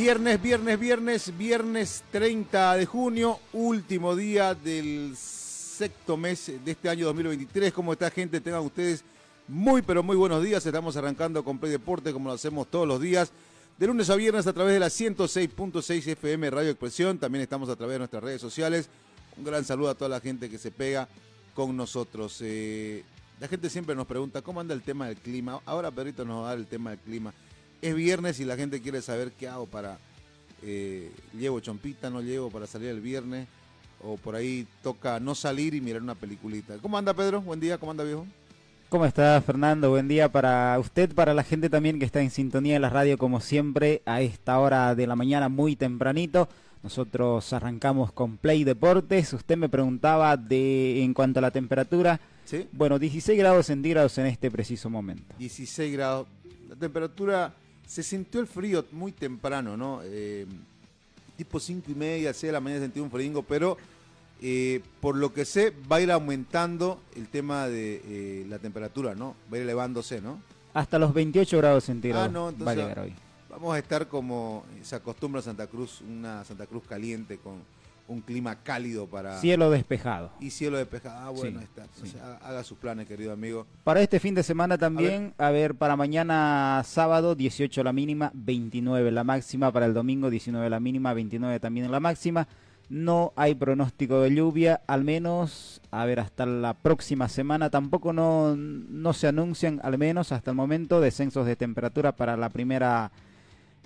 Viernes, viernes, viernes, viernes 30 de junio, último día del sexto mes de este año 2023. ¿Cómo está gente? Tengan ustedes muy, pero muy buenos días. Estamos arrancando con Play Deporte como lo hacemos todos los días. De lunes a viernes a través de la 106.6 FM Radio Expresión. También estamos a través de nuestras redes sociales. Un gran saludo a toda la gente que se pega con nosotros. Eh, la gente siempre nos pregunta cómo anda el tema del clima. Ahora Pedrito nos va a dar el tema del clima. Es viernes y la gente quiere saber qué hago para... Eh, llevo chompita, no llevo para salir el viernes. O por ahí toca no salir y mirar una peliculita. ¿Cómo anda Pedro? Buen día, ¿cómo anda viejo? ¿Cómo está Fernando? Buen día para usted, para la gente también que está en sintonía de la radio como siempre a esta hora de la mañana muy tempranito. Nosotros arrancamos con Play Deportes. Usted me preguntaba de en cuanto a la temperatura. ¿Sí? Bueno, 16 grados centígrados en este preciso momento. 16 grados. La temperatura se sintió el frío muy temprano, ¿no? Eh, tipo 5 y media, 6 de la mañana sentí un frío, pero eh, por lo que sé va a ir aumentando el tema de eh, la temperatura, ¿no? Va a ir elevándose, ¿no? Hasta los 28 grados centígrados Ah, no, va a entonces llegar hoy. vamos a estar como se acostumbra Santa Cruz, una Santa Cruz caliente con un clima cálido para... Cielo despejado. Y cielo despejado. Ah, bueno, Sí, está. Entonces, ha- haga sus planes, querido amigo. Para este fin de semana también, a ver, para mañana sábado 18 la mínima, 29 la máxima, para el domingo 19 la mínima, 29 también la máxima. No hay pronóstico de lluvia, al menos, a ver, hasta la próxima semana tampoco no, no se anuncian, al menos hasta el momento, descensos de temperatura para la primera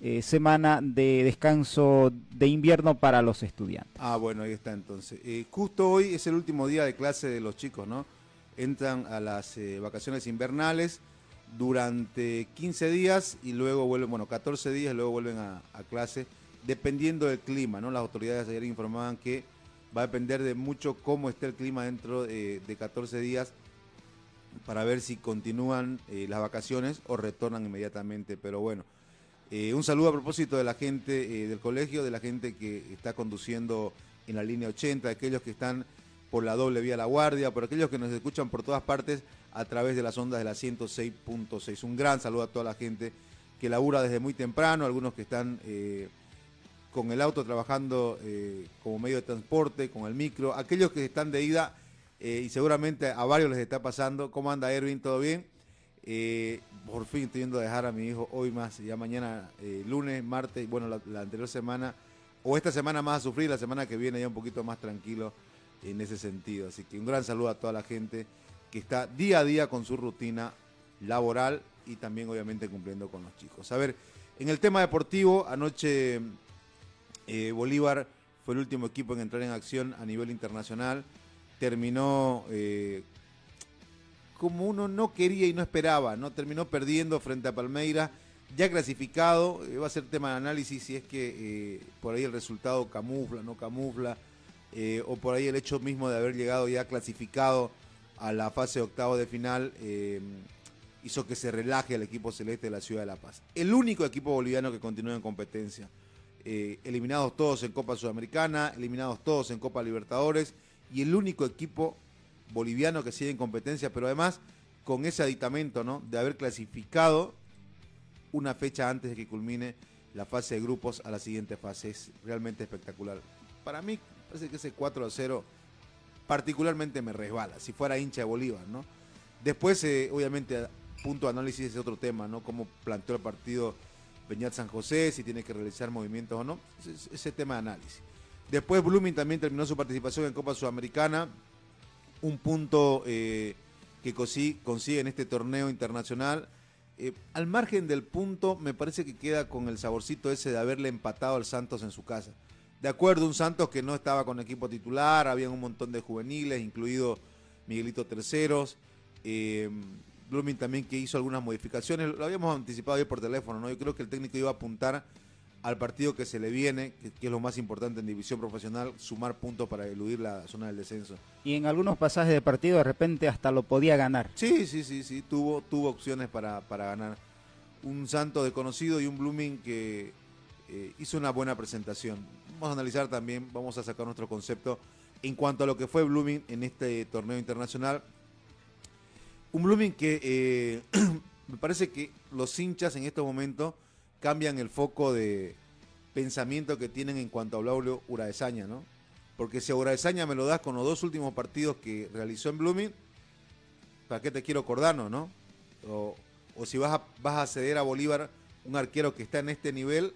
eh, semana de descanso de invierno para los estudiantes. Ah, bueno, ahí está entonces. Eh, justo hoy es el último día de clase de los chicos, ¿no? Entran a las eh, vacaciones invernales durante 15 días y luego vuelven, bueno, 14 días y luego vuelven a, a clase, dependiendo del clima, ¿no? Las autoridades ayer informaban que va a depender de mucho cómo esté el clima dentro eh, de 14 días para ver si continúan las vacaciones o retornan inmediatamente. Pero bueno, eh, un saludo a propósito de la gente eh, del colegio, de la gente que está conduciendo en la línea 80, de aquellos que están por la doble vía La Guardia, por aquellos que nos escuchan por todas partes a través de las ondas de la 106.6. Un gran saludo a toda la gente que labura desde muy temprano, algunos que están eh, con el auto trabajando como medio de transporte, con el micro, aquellos que están de ida y seguramente a varios les está pasando. ¿Cómo anda Erwin? ¿Todo bien? Eh, por fin estoy yendo a dejar a mi hijo hoy más, ya mañana, eh, lunes, martes, bueno, la, anterior semana, o esta semana más a sufrir, la semana que viene ya un poquito más tranquilo en ese sentido. Así que un gran saludo a toda la gente que está día a día con su rutina laboral y también obviamente cumpliendo con los chicos. A ver, en el tema deportivo, anoche eh, Bolívar fue el último equipo en entrar en acción a nivel internacional. Terminó como uno no quería y no esperaba, ¿no? Terminó perdiendo frente a Palmeiras, ya clasificado, eh, va a ser tema de análisis si es que eh, por ahí el resultado camufla, no camufla, eh, o por ahí el hecho mismo de haber llegado ya clasificado a la fase octavo de final hizo que se relaje el equipo celeste de la ciudad de La Paz. El único equipo boliviano que continúa en competencia. Eliminados todos en Copa Sudamericana, eliminados todos en Copa Libertadores y el único equipo boliviano que sigue en competencia, pero además con ese aditamento ¿no? de haber clasificado una fecha antes de que culmine la fase de grupos a la siguiente fase. Es realmente espectacular. Para mí, parece que ese 4 a 0 particularmente me resbala, si fuera hincha de Bolívar, ¿no? Después, eh, obviamente, punto de análisis es otro tema, ¿no? Cómo planteó el partido Peñat San José, si tiene que realizar movimientos o no, ese, ese tema de análisis. Después Blooming también terminó su participación en Copa Sudamericana, un punto eh, que consi- consigue en este torneo internacional. Eh, al margen del punto, me parece que queda con el saborcito ese de haberle empatado al Santos en su casa. De acuerdo, un Santos que no estaba con equipo titular, había un montón de juveniles, incluido Miguelito Terceros. Eh, Blooming también que hizo algunas modificaciones, lo habíamos anticipado hoy por teléfono, ¿no? Yo creo que el técnico iba a apuntar al partido que se le viene, que, que es lo más importante en división profesional, sumar puntos para eludir la zona del descenso. Y en algunos pasajes de partido de repente hasta lo podía ganar. Sí, sí, sí, sí, tuvo, tuvo opciones para, para ganar. Un Santo desconocido y un Blooming que eh, hizo una buena presentación. Vamos a analizar también, vamos a sacar nuestro concepto en cuanto a lo que fue Blooming en este torneo internacional. Un Blooming que eh, me parece que los hinchas en estos momentos cambian el foco de pensamiento que tienen en cuanto a Braulio Uraesaña, ¿no? Porque si a Uraesaña me lo das con los dos últimos partidos que realizó en Blooming, ¿para qué te quiero acordar, no? O, si vas a, vas a ceder a Bolívar un arquero que está en este nivel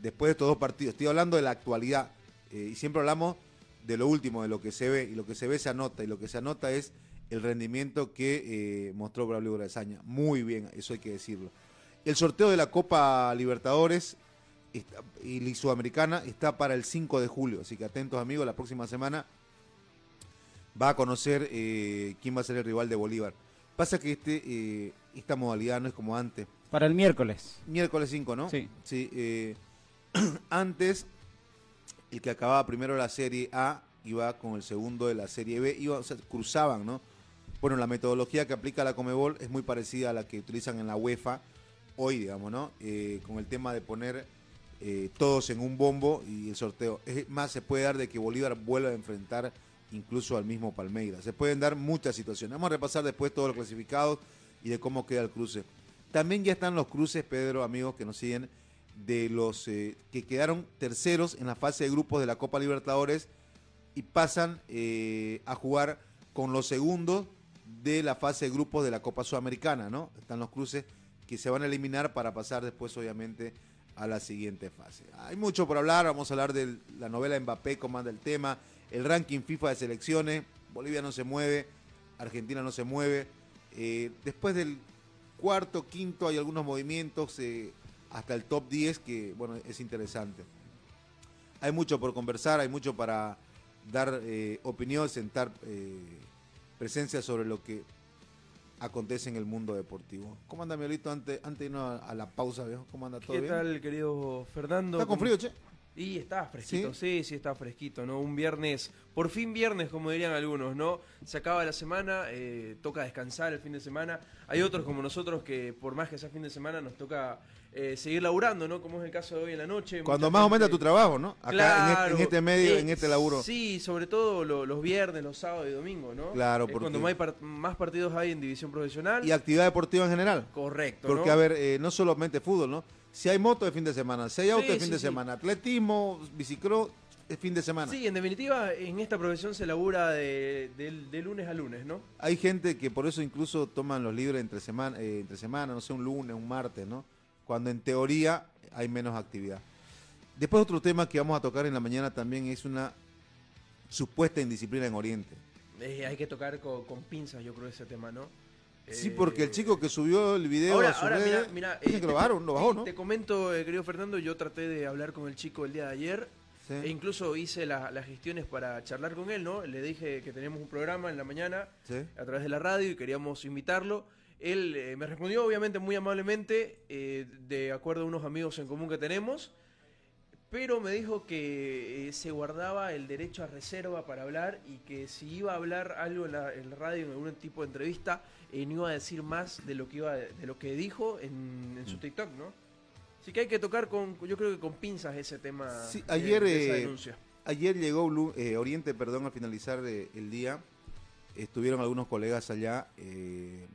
después de estos dos partidos. Estoy hablando de la actualidad eh, y siempre hablamos de lo último, de lo que se ve y lo que se ve se anota y lo que se anota es el rendimiento que eh, mostró Braulio Uraesaña. Muy bien, eso hay que decirlo. El sorteo de la Copa Libertadores y Sudamericana está para el 5 de julio, así que atentos amigos, la próxima semana va a conocer eh, quién va a ser el rival de Bolívar. Pasa que este, eh, esta modalidad no es como antes. Para el miércoles. Miércoles 5, ¿no? Sí. Sí. eh, antes, el que acababa primero la Serie A iba con el segundo de la Serie B, iba, o sea, cruzaban, ¿no? Bueno, la metodología que aplica la Comebol es muy parecida a la que utilizan en la UEFA hoy, digamos, ¿no? Eh, con el tema de poner eh, todos en un bombo y el sorteo. Es más, se puede dar de que Bolívar vuelva a enfrentar incluso al mismo Palmeiras. Se pueden dar muchas situaciones. Vamos a repasar después todos los clasificados y de cómo queda el cruce. También ya están los cruces, Pedro, amigos que nos siguen, de los eh, que quedaron terceros en la fase de grupos de la Copa Libertadores y pasan eh, a jugar con los segundos de la fase de grupos de la Copa Sudamericana, ¿no? Están los cruces que se van a eliminar para pasar después, obviamente, a la siguiente fase. Hay mucho por hablar, vamos a hablar de la novela Mbappé, comanda el tema, el ranking FIFA de selecciones, Bolivia no se mueve, Argentina no se mueve. Eh, después del cuarto, quinto hay algunos movimientos eh, hasta el top 10 que, bueno, es interesante. Hay mucho por conversar, hay mucho para dar eh, opinión, sentar eh, presencia sobre lo que acontece en el mundo deportivo. ¿Cómo anda, Miguelito, antes, antes de irnos a, la pausa, viejo? ¿Cómo anda todo ¿Qué bien? tal, querido Fernando? ¿Está con ¿Cómo- frío, che? Y está fresquito, ¿Sí? sí, está fresquito, ¿no? Un viernes, por fin viernes, como dirían algunos, ¿no? Se acaba la semana, eh, toca descansar el fin de semana. Hay otros como nosotros que, por más que sea fin de semana, nos toca eh, seguir laburando, ¿no? Como es el caso de hoy en la noche. Cuando más gente- aumenta tu trabajo, ¿no? Acá en, este, en este medio, eh, en este laburo. Sí, sobre todo lo- los viernes, los sábados y domingos, ¿no? Claro, porque- cuando más, más partidos hay en división profesional. Y actividad deportiva en general. Correcto, Porque, ¿no? a ver, eh, no solamente fútbol, ¿no? Si hay moto de fin de semana, si hay auto Sí, de fin sí, de sí. semana, atletismo, bicicross, es fin de semana. Sí, en definitiva, en esta profesión se labura de, de- de lunes a lunes, ¿no? Hay gente que por eso incluso toman los libres entre semana, eh, entre semana, no sé, un lunes, un martes, ¿no? Cuando en teoría hay menos actividad. Después otro tema que vamos a tocar en la mañana también es una supuesta indisciplina en Oriente. Eh, hay que tocar con, con pinzas, yo creo, ese tema, ¿no? Sí, Eh, porque el chico que subió el video Ahora, a su ahora, mira, mira, eh, que lo bajaron, lo bajó, ¿no? Te comento, eh, querido Fernando, yo traté de hablar con el chico el día de ayer Sí. e incluso hice la- las gestiones para charlar con él, ¿no? Le dije que teníamos un programa en la mañana Sí. a través de la radio y queríamos invitarlo. Él eh, me respondió, obviamente, muy amablemente, eh, de acuerdo a unos amigos en común que tenemos, pero me dijo que eh, se guardaba el derecho a reserva para hablar y que si iba a hablar algo en la, en la radio, en algún tipo de entrevista, no iba a decir más de lo que iba de lo que dijo en, en su TikTok, ¿no? Así que hay que tocar con, yo creo que con pinzas ese tema. Sí, ayer, de esa denuncia. Ayer llegó Oriente, perdón, al finalizar el día. Estuvieron algunos colegas allá. eh,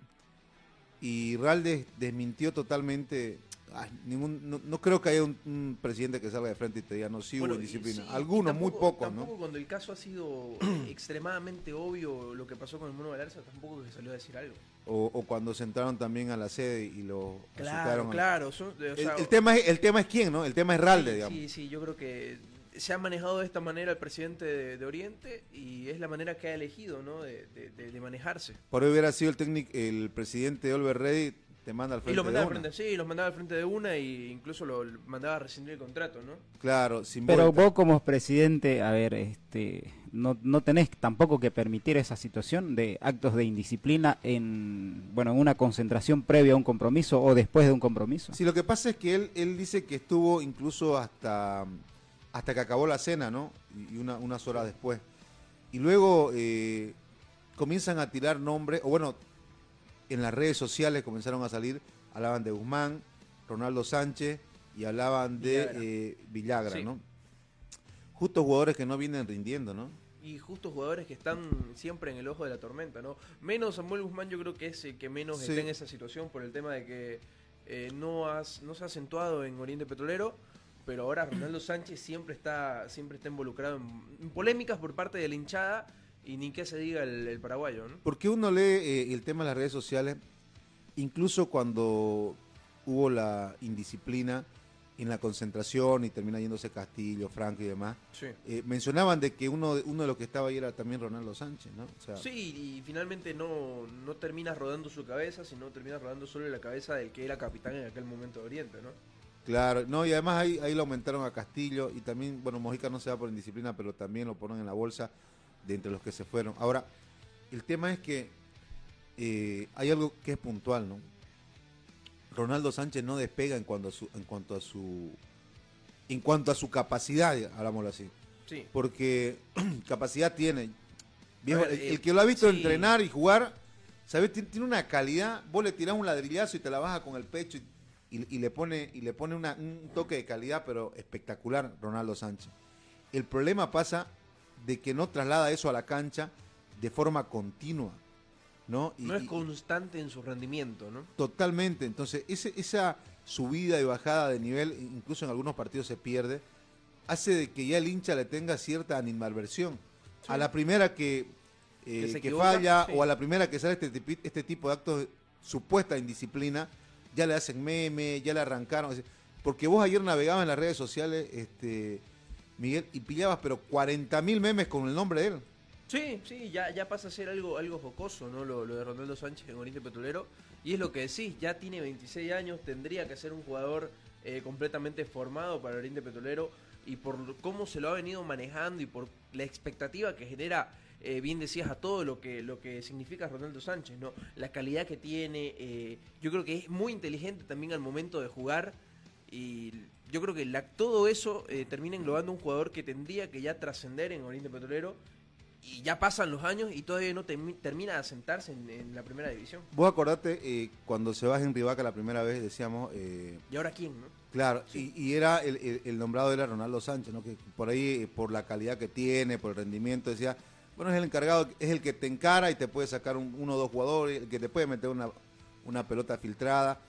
y Raldes desmintió totalmente. ay, ningún, no, no creo que haya un, un presidente que salga de frente y te diga no sí hubo Bueno, sí, y Algunos, muy tampoco- pocos, ¿no? Tampoco cuando el caso ha sido extremadamente obvio lo que pasó con el mono Galarza, tampoco que salió a decir algo. O, o cuando se entraron también a la sede y lo Claro, claro. son- o El, tema es, el tema es quién, ¿no? El tema es Ralde, sí, digamos. Sí, sí, yo creo que se ha manejado de esta manera el presidente de, de Oriente y es la manera que ha elegido, ¿no? De, de- de- de manejarse. Por hoy hubiera sido el técnico, el presidente Oliver Ready, te manda al Y frente lo mandaba de al una. frente, sí, los mandaba al frente de una e incluso lo lo mandaba a rescindir el contrato, ¿no? Claro, sin Pero vuelta. vos como presidente, a ver, este, no, no tenés tampoco que permitir esa situación de actos de indisciplina en, bueno, en una concentración previa a un compromiso o después de un compromiso. Sí, lo que pasa es que él, él dice que estuvo incluso hasta, hasta que acabó la cena, ¿no? Y una- unas horas después. Y luego eh, comienzan a tirar nombres, o bueno, en las redes sociales comenzaron a salir, hablaban de Guzmán, Ronaldo Sánchez y hablaban de Villagra. eh, Villagra, Sí. ¿no? Justo jugadores que no vienen rindiendo, ¿no? Y justo jugadores que están siempre en el ojo de la tormenta, ¿no? Menos Samuel Guzmán yo creo que es el que menos Sí. está en esa situación por el tema de que eh, no, has, no se ha acentuado en Oriente Petrolero, pero ahora Ronaldo Sánchez siempre está, siempre está involucrado en, en polémicas por parte de la hinchada y ni que se diga el, el paraguayo, ¿no? Porque uno lee eh, el tema de las redes sociales, incluso cuando hubo la indisciplina en la concentración y termina yéndose Castillo, Franco y demás, Sí. eh, mencionaban de que uno, de- uno de los que estaba ahí era también Ronaldo Sánchez, ¿no? O sea, Sí, y finalmente no, no termina rodando su cabeza, sino termina rodando solo la cabeza del que era capitán en aquel momento de Oriente, ¿no? Claro, no, y además ahí, ahí lo aumentaron a Castillo y también, bueno, Mojica no se va por indisciplina, pero también lo ponen en la bolsa de entre los que se fueron. Ahora, el tema es que eh, hay algo que es puntual, ¿no? Ronaldo Sánchez no despega en cuanto a su, en cuanto a su, en cuanto a su capacidad, hagámoslo así, Sí. porque capacidad tiene. Viejo, ver, el, eh, el que lo ha visto sí. entrenar y jugar, ¿sabes? Tien- Tiene una calidad. Vos le tirás un ladrillazo y te la baja con el pecho y, y- y le pone, y le pone una- un toque de calidad, pero espectacular, Ronaldo Sánchez. El problema pasa de que no traslada eso a la cancha de forma continua, ¿no? Y- No es constante en su rendimiento, ¿no? Totalmente. Entonces, ese- esa subida y bajada de nivel, incluso en algunos partidos se pierde, hace de que ya el hincha le tenga cierta animalversión. A la primera que, eh, Que se que equivoca, falla sí. o a la primera que sale este, este tipo de actos de supuesta indisciplina, ya le hacen meme, ya le arrancaron. Porque vos ayer navegabas en las redes sociales, este Miguel, y pillabas pero 40 mil memes con el nombre de él. Sí, sí, ya, ya pasa a ser algo, algo jocoso, ¿no? Lo, lo de Ronaldo Sánchez en Oriente Petrolero. Y es lo que decís, ya tiene 26 años, tendría que ser un jugador eh, completamente formado para Oriente Petrolero. Y por cómo se lo ha venido manejando y por la expectativa que genera, eh, bien decías, a todo lo que, lo que significa Ronaldo Sánchez, ¿no? La calidad que tiene, eh, yo creo que es muy inteligente también al momento de jugar. Y yo creo que la- todo eso eh, termina englobando un jugador que tendría que ya trascender en Oriente Petrolero y ya pasan los años y todavía no termi- termina de asentarse en, en la primera división. Vos acordate, eh, cuando se va Henry Vaca la primera vez, decíamos, eh, ¿Y ahora quién, no? Claro, y, y era el, el- el nombrado era Ronaldo Sánchez, ¿no? Que por ahí, por la calidad que tiene, por el rendimiento, decía, bueno, es el encargado, es el que te encara y te puede sacar un- uno o dos jugadores, el que te puede meter una, una pelota filtrada,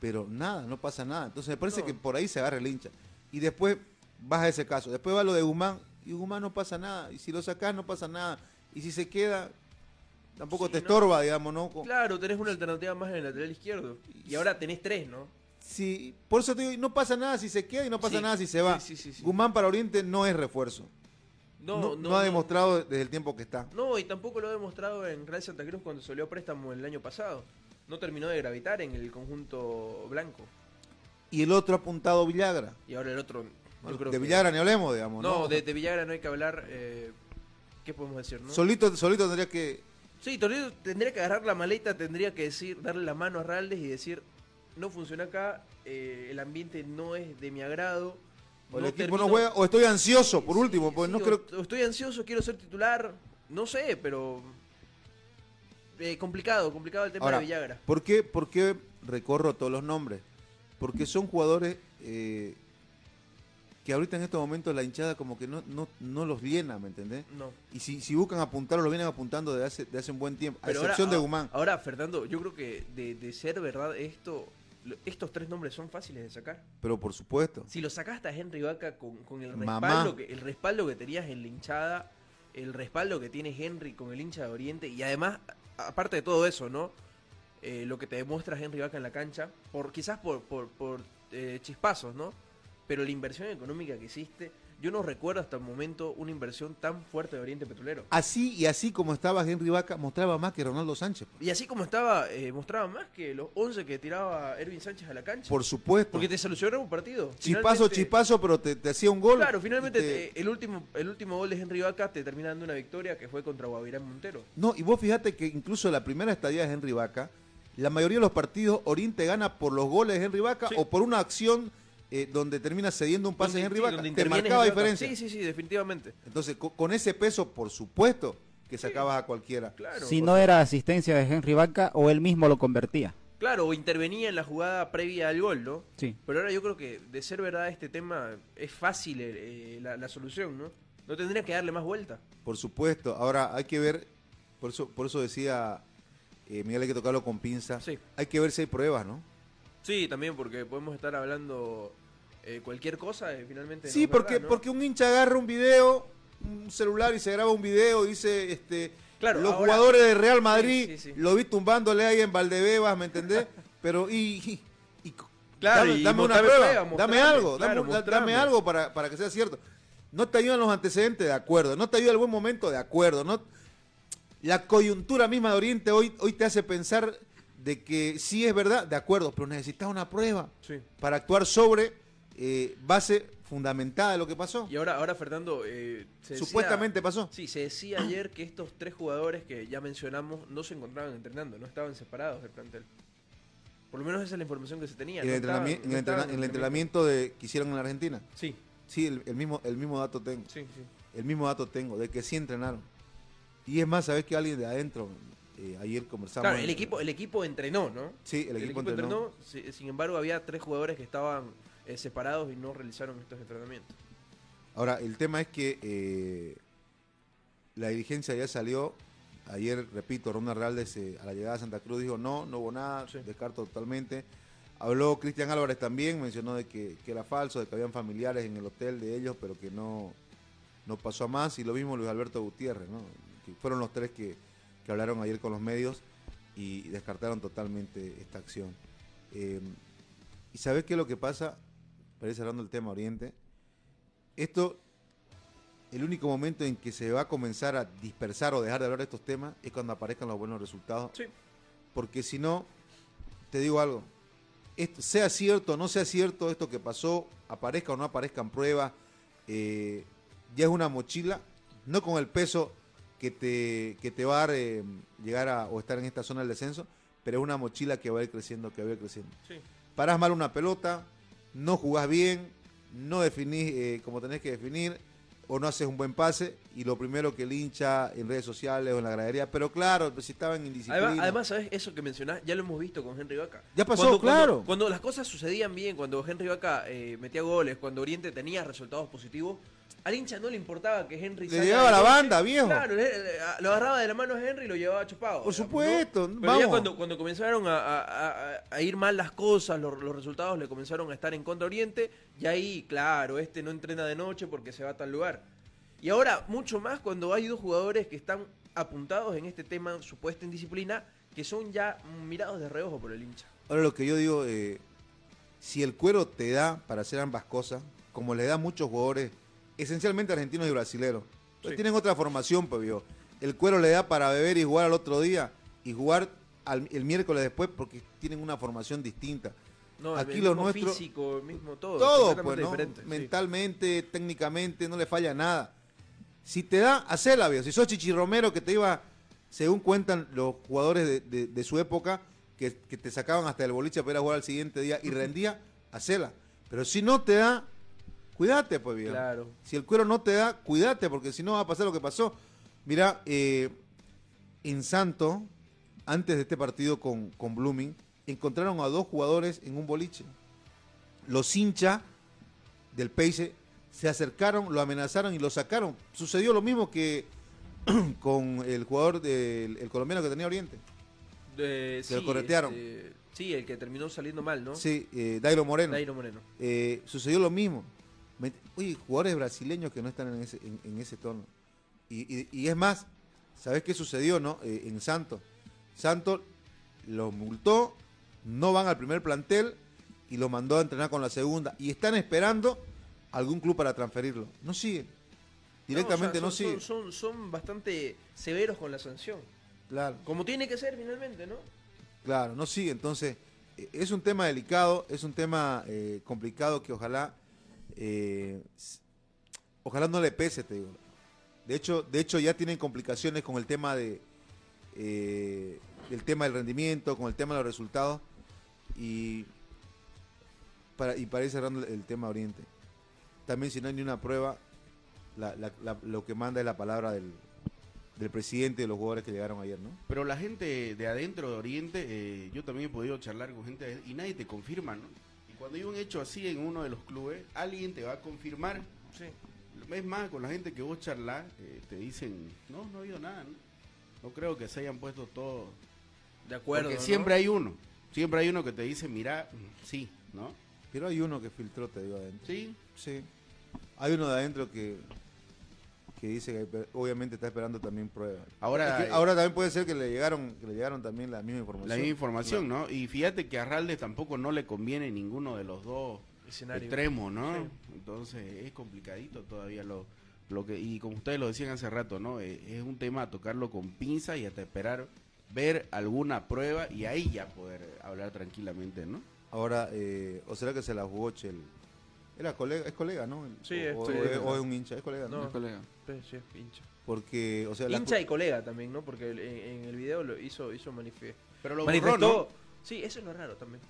pero nada, no pasa nada. Entonces me parece No. que por ahí se agarra el hincha. Y después vas a ese caso, después va lo de Guzmán, y Guzmán no pasa nada, y si lo sacás no pasa nada, y si se queda, tampoco Sí, te no. estorba, digamos, ¿no? Claro, tenés una alternativa más en el lateral izquierdo. Y ahora tenés tres, ¿no? Sí, por eso te digo, no pasa nada si se queda y no pasa Sí, nada si se va. sí. Guzmán para Oriente no es refuerzo. No, no ha demostrado desde el tiempo que está. No, y tampoco lo ha demostrado en Real Santa Cruz cuando salió a préstamo el año pasado. No terminó de gravitar en el conjunto blanco. Y el otro apuntado Villagra. Y ahora el otro. creo de que- Villagra ni hablemos, digamos. No, No, de, de Villagra no hay que hablar. eh, ¿Qué podemos decir, no? Solito, solito tendría que. Sí, Toledo tendría que agarrar la maleta, tendría que decir, darle la mano a Raldes y decir, no funciona acá, eh, el ambiente no es de mi agrado. O el no equipo termino- no juega, o estoy ansioso, por último, pues sí, no creo. estoy ansioso, quiero ser titular, no sé, pero eh, complicado, complicado el tema Ahora, de Villagra. ¿por qué, ¿por qué recorro todos los nombres? Porque son jugadores eh, que ahorita en estos momentos la hinchada como que no, no, no los llena, ¿me entendés? No. Y si, si buscan apuntarlo, lo vienen apuntando desde hace, de hace un buen tiempo, a Pero excepción ahora, de Guzmán. Ahora, Fernando, yo creo que de, de ser verdad esto, estos tres nombres son fáciles de sacar. Pero por supuesto. Si lo sacaste a Henry Vaca con, con el respaldo que el respaldo que tenías en la hinchada, el respaldo que tiene Henry con el hincha de Oriente y además aparte de todo eso, ¿no? Eh, lo que te demuestra Henry Vaca en la cancha, por quizás por, por, por, eh, chispazos, ¿no? Pero la inversión económica que hiciste, yo no recuerdo hasta el momento una inversión tan fuerte de Oriente Petrolero. Así y así como estaba Henry Vaca, mostraba más que Ronaldo Sánchez. Y así como estaba, eh, mostraba más que los 11 que tiraba Ervin Sánchez a la cancha. Por supuesto. Porque te solucionó un partido. Chispazo, chispazo, pero te, te hacía un gol. Claro, finalmente Y te- te- el, último, el último gol de Henry Vaca te termina dando una victoria que fue contra Guavirán Montero. No, y vos fíjate que incluso la primera estadía de Henry Vaca, la mayoría de los partidos Oriente gana por los goles de Henry Vaca Sí. o por una acción eh, donde termina cediendo un pase de Donde- Henry Vaca. donde Te marcaba diferencia. Sí, sí, sí, definitivamente. Entonces, co- con ese peso, por supuesto que sacabas a cualquiera. Claro. si no sea, era asistencia de Henry Vaca o él mismo lo convertía. Claro, o intervenía en la jugada previa al gol, ¿no? Sí. Pero ahora yo creo que, de ser verdad este tema, es fácil eh, la, la solución, ¿no? No tendría que darle más vuelta. Por supuesto. Ahora hay que ver, por eso, por eso decía eh, Miguel, hay que tocarlo con pinza. Sí. Hay que ver si hay pruebas, ¿no? Sí, también porque podemos estar hablando eh, cualquier cosa y finalmente... Sí, porque, verdad, ¿no? porque un hincha agarra un video, un celular y se graba un video y dice, este, Claro, los ahora- jugadores de Real Madrid, Sí, sí, sí. lo vi tumbándole ahí en Valdebebas, ¿me entendés? Pero, y, y- y- Claro, dame, y dame una prueba, prueba, dame algo, claro, dame, dame algo para, para que sea cierto. No te ayudan los antecedentes, de acuerdo. No te ayuda el buen momento, de acuerdo. No, la coyuntura misma de Oriente hoy, hoy te hace pensar de que sí es verdad, de acuerdo, pero necesitas una prueba Sí. para actuar sobre eh, base fundamentada de lo que pasó. Y ahora, ahora Fernando, eh, se decía- Supuestamente pasó. Sí, se decía ayer que estos tres jugadores que ya mencionamos no se encontraban entrenando, no estaban separados del plantel. Por lo menos esa es la información que se tenía. En no el, estaban- entrenami- en no el estaban entrena- en el entrenamiento de, que hicieron en la Argentina. Sí, Sí, el, el mismo, el mismo dato tengo. sí, sí. El mismo dato tengo, de que sí entrenaron. Y es más, sabes que alguien de adentro, eh, ayer conversamos. Claro, el equipo, el equipo entrenó, ¿no? Sí, el equipo, entrenó. entrenó, si- sin embargo había tres jugadores que estaban eh, separados y no realizaron estos entrenamientos. Ahora, el tema es que eh, la dirigencia ya salió. Ayer, repito, Ronald Raldes eh, a la llegada a Santa Cruz dijo no, no hubo nada, Sí. descarto totalmente. Habló Cristian Álvarez también, mencionó de que, que era falso, de que habían familiares en el hotel de ellos, pero que no, no pasó a más. Y lo mismo Luis Alberto Gutiérrez, ¿no? que fueron los tres que, que hablaron ayer con los medios y descartaron totalmente esta acción. Eh, ¿Y sabes qué es lo que pasa? Para ir cerrando el tema Oriente. Esto, el único momento en que se va a comenzar a dispersar o dejar de hablar de estos temas es cuando aparezcan los buenos resultados. Sí. Porque si no, te digo algo, esto, sea cierto o no sea cierto esto que pasó, aparezca o no aparezcan pruebas, eh, ya es una mochila, no con el peso que te, que te va a dar eh, llegar a o estar en esta zona del descenso, pero es una mochila que va a ir creciendo, que va a ir creciendo. Sí. Parás mal una pelota, no jugás bien, no definís eh, como tenés que definir, o no haces un buen pase, y lo primero que el hincha en redes sociales o en la gradería, pero claro, si estaban indisciplina. Además, además, ¿sabes? Eso que mencionás, ya lo hemos visto con Henry Vaca. Ya pasó, Cuando- claro. Cuando, cuando las cosas sucedían bien, cuando Henry Vaca eh, metía goles, cuando Oriente tenía resultados positivos, al hincha no le importaba que Henry Le de la banda, viejo. Claro, lo agarraba de la mano a Henry y lo llevaba chupado. Por digamos, supuesto, ¿no? Pero ya vamos. cuando, cuando comenzaron a, a- a- a ir mal las cosas, los, los resultados le comenzaron a estar en contra Oriente, y ahí, claro, este no entrena de noche porque se va a tal lugar. Y ahora, mucho más cuando hay dos jugadores que están apuntados en este tema supuesta indisciplina, que son ya mirados de reojo por el hincha. Ahora lo que yo digo, eh, si el cuero te da para hacer ambas cosas, como le da a muchos jugadores, esencialmente argentinos y brasileros, pues Sí. tienen otra formación, pues vio. El cuero le da para beber y jugar al otro día y jugar al- el miércoles después porque tienen una formación distinta. No, Aquí el lo nuestro- físico, el mismo todo. Pues, ¿no? diferente, sí. Mentalmente, técnicamente, no le falla nada. Si te da, hacela, viejo. Si sos Chichi Romero, que te iba, según cuentan los jugadores de, de- de su época, que, que te sacaban hasta el boliche para ir a jugar al siguiente día y rendía, hacela. Pero si no te da, cuídate, pues, viejo. Claro. Si el cuero no te da, cuídate, porque si no va a pasar lo que pasó. Mira, eh, en Santo, antes de este partido con, con Blooming, encontraron a dos jugadores en un boliche. Los hinchas del Peise se acercaron, lo amenazaron y lo sacaron. Sucedió lo mismo que con el jugador del el colombiano que tenía Oriente. Eh, Se lo corretearon. este, sí, el que terminó saliendo mal, ¿no? Sí, eh, Dairo Moreno. Dairo Moreno. Eh, sucedió lo mismo. Oye, jugadores brasileños que no están en ese, en, en ese tono. Y, y- y es más, ¿sabes qué sucedió, no? Eh, en Santos. Santos los multó, no van al primer plantel y lo mandó a entrenar con la segunda. Y están esperando algún club para transferirlo. No siguen. Directamente no, o sea, siguen. son, son, son bastante severos con la sanción. Claro. Como tiene que ser finalmente, ¿no? Claro, no sigue. Entonces, eh, es un tema delicado, es un tema eh, complicado que ojalá, eh, ojalá no le pese, te digo. De hecho, de hecho ya tienen complicaciones con el tema de, eh, el tema del rendimiento, con el tema de los resultados y para, y para ir cerrando el, tema Oriente. También si no hay ni una prueba, la- la- la- lo que manda es la palabra del, del presidente de los jugadores que llegaron ayer, ¿no? Pero la gente de adentro de Oriente, eh, yo también he podido charlar con gente y nadie te confirma, ¿no? Cuando hay un hecho así en uno de los clubes, alguien te va a confirmar. Sí. Es más, con la gente que vos charlas, eh, te dicen, no, no ha habido nada, ¿no? No creo que se hayan puesto todo. De acuerdo. Porque ¿no? siempre hay uno, siempre hay uno que te dice, mira, sí, ¿no? Pero hay uno que filtró, te digo, adentro. Sí, Sí. Hay uno de adentro que, que dice que obviamente está esperando también pruebas. Ahora, Es que eh, ahora también puede ser que le llegaron, que le llegaron también la misma información. la misma información, ¿no? Y fíjate que a Raldes tampoco no le conviene ninguno de los dos Escenario. extremos, ¿no? Sí. Entonces es complicadito todavía lo, lo que y como ustedes lo decían hace rato, ¿no? Eh, es un tema a tocarlo con pinza y hasta esperar ver alguna prueba y ahí ya poder hablar tranquilamente, ¿no? Ahora, eh, ¿o será que se la jugó Chel? Era colega, es colega, ¿no? Sí, o, es o- colega. o es un hincha, es colega, ¿no? No. Mi colega. Sí, sí, hincha. Porque, o sea, Hincha y colega también, ¿no? Porque en, en el video lo hizo, hizo manifiesto. Pero lo manifestó. borró, ¿no? Sí, eso es lo raro también.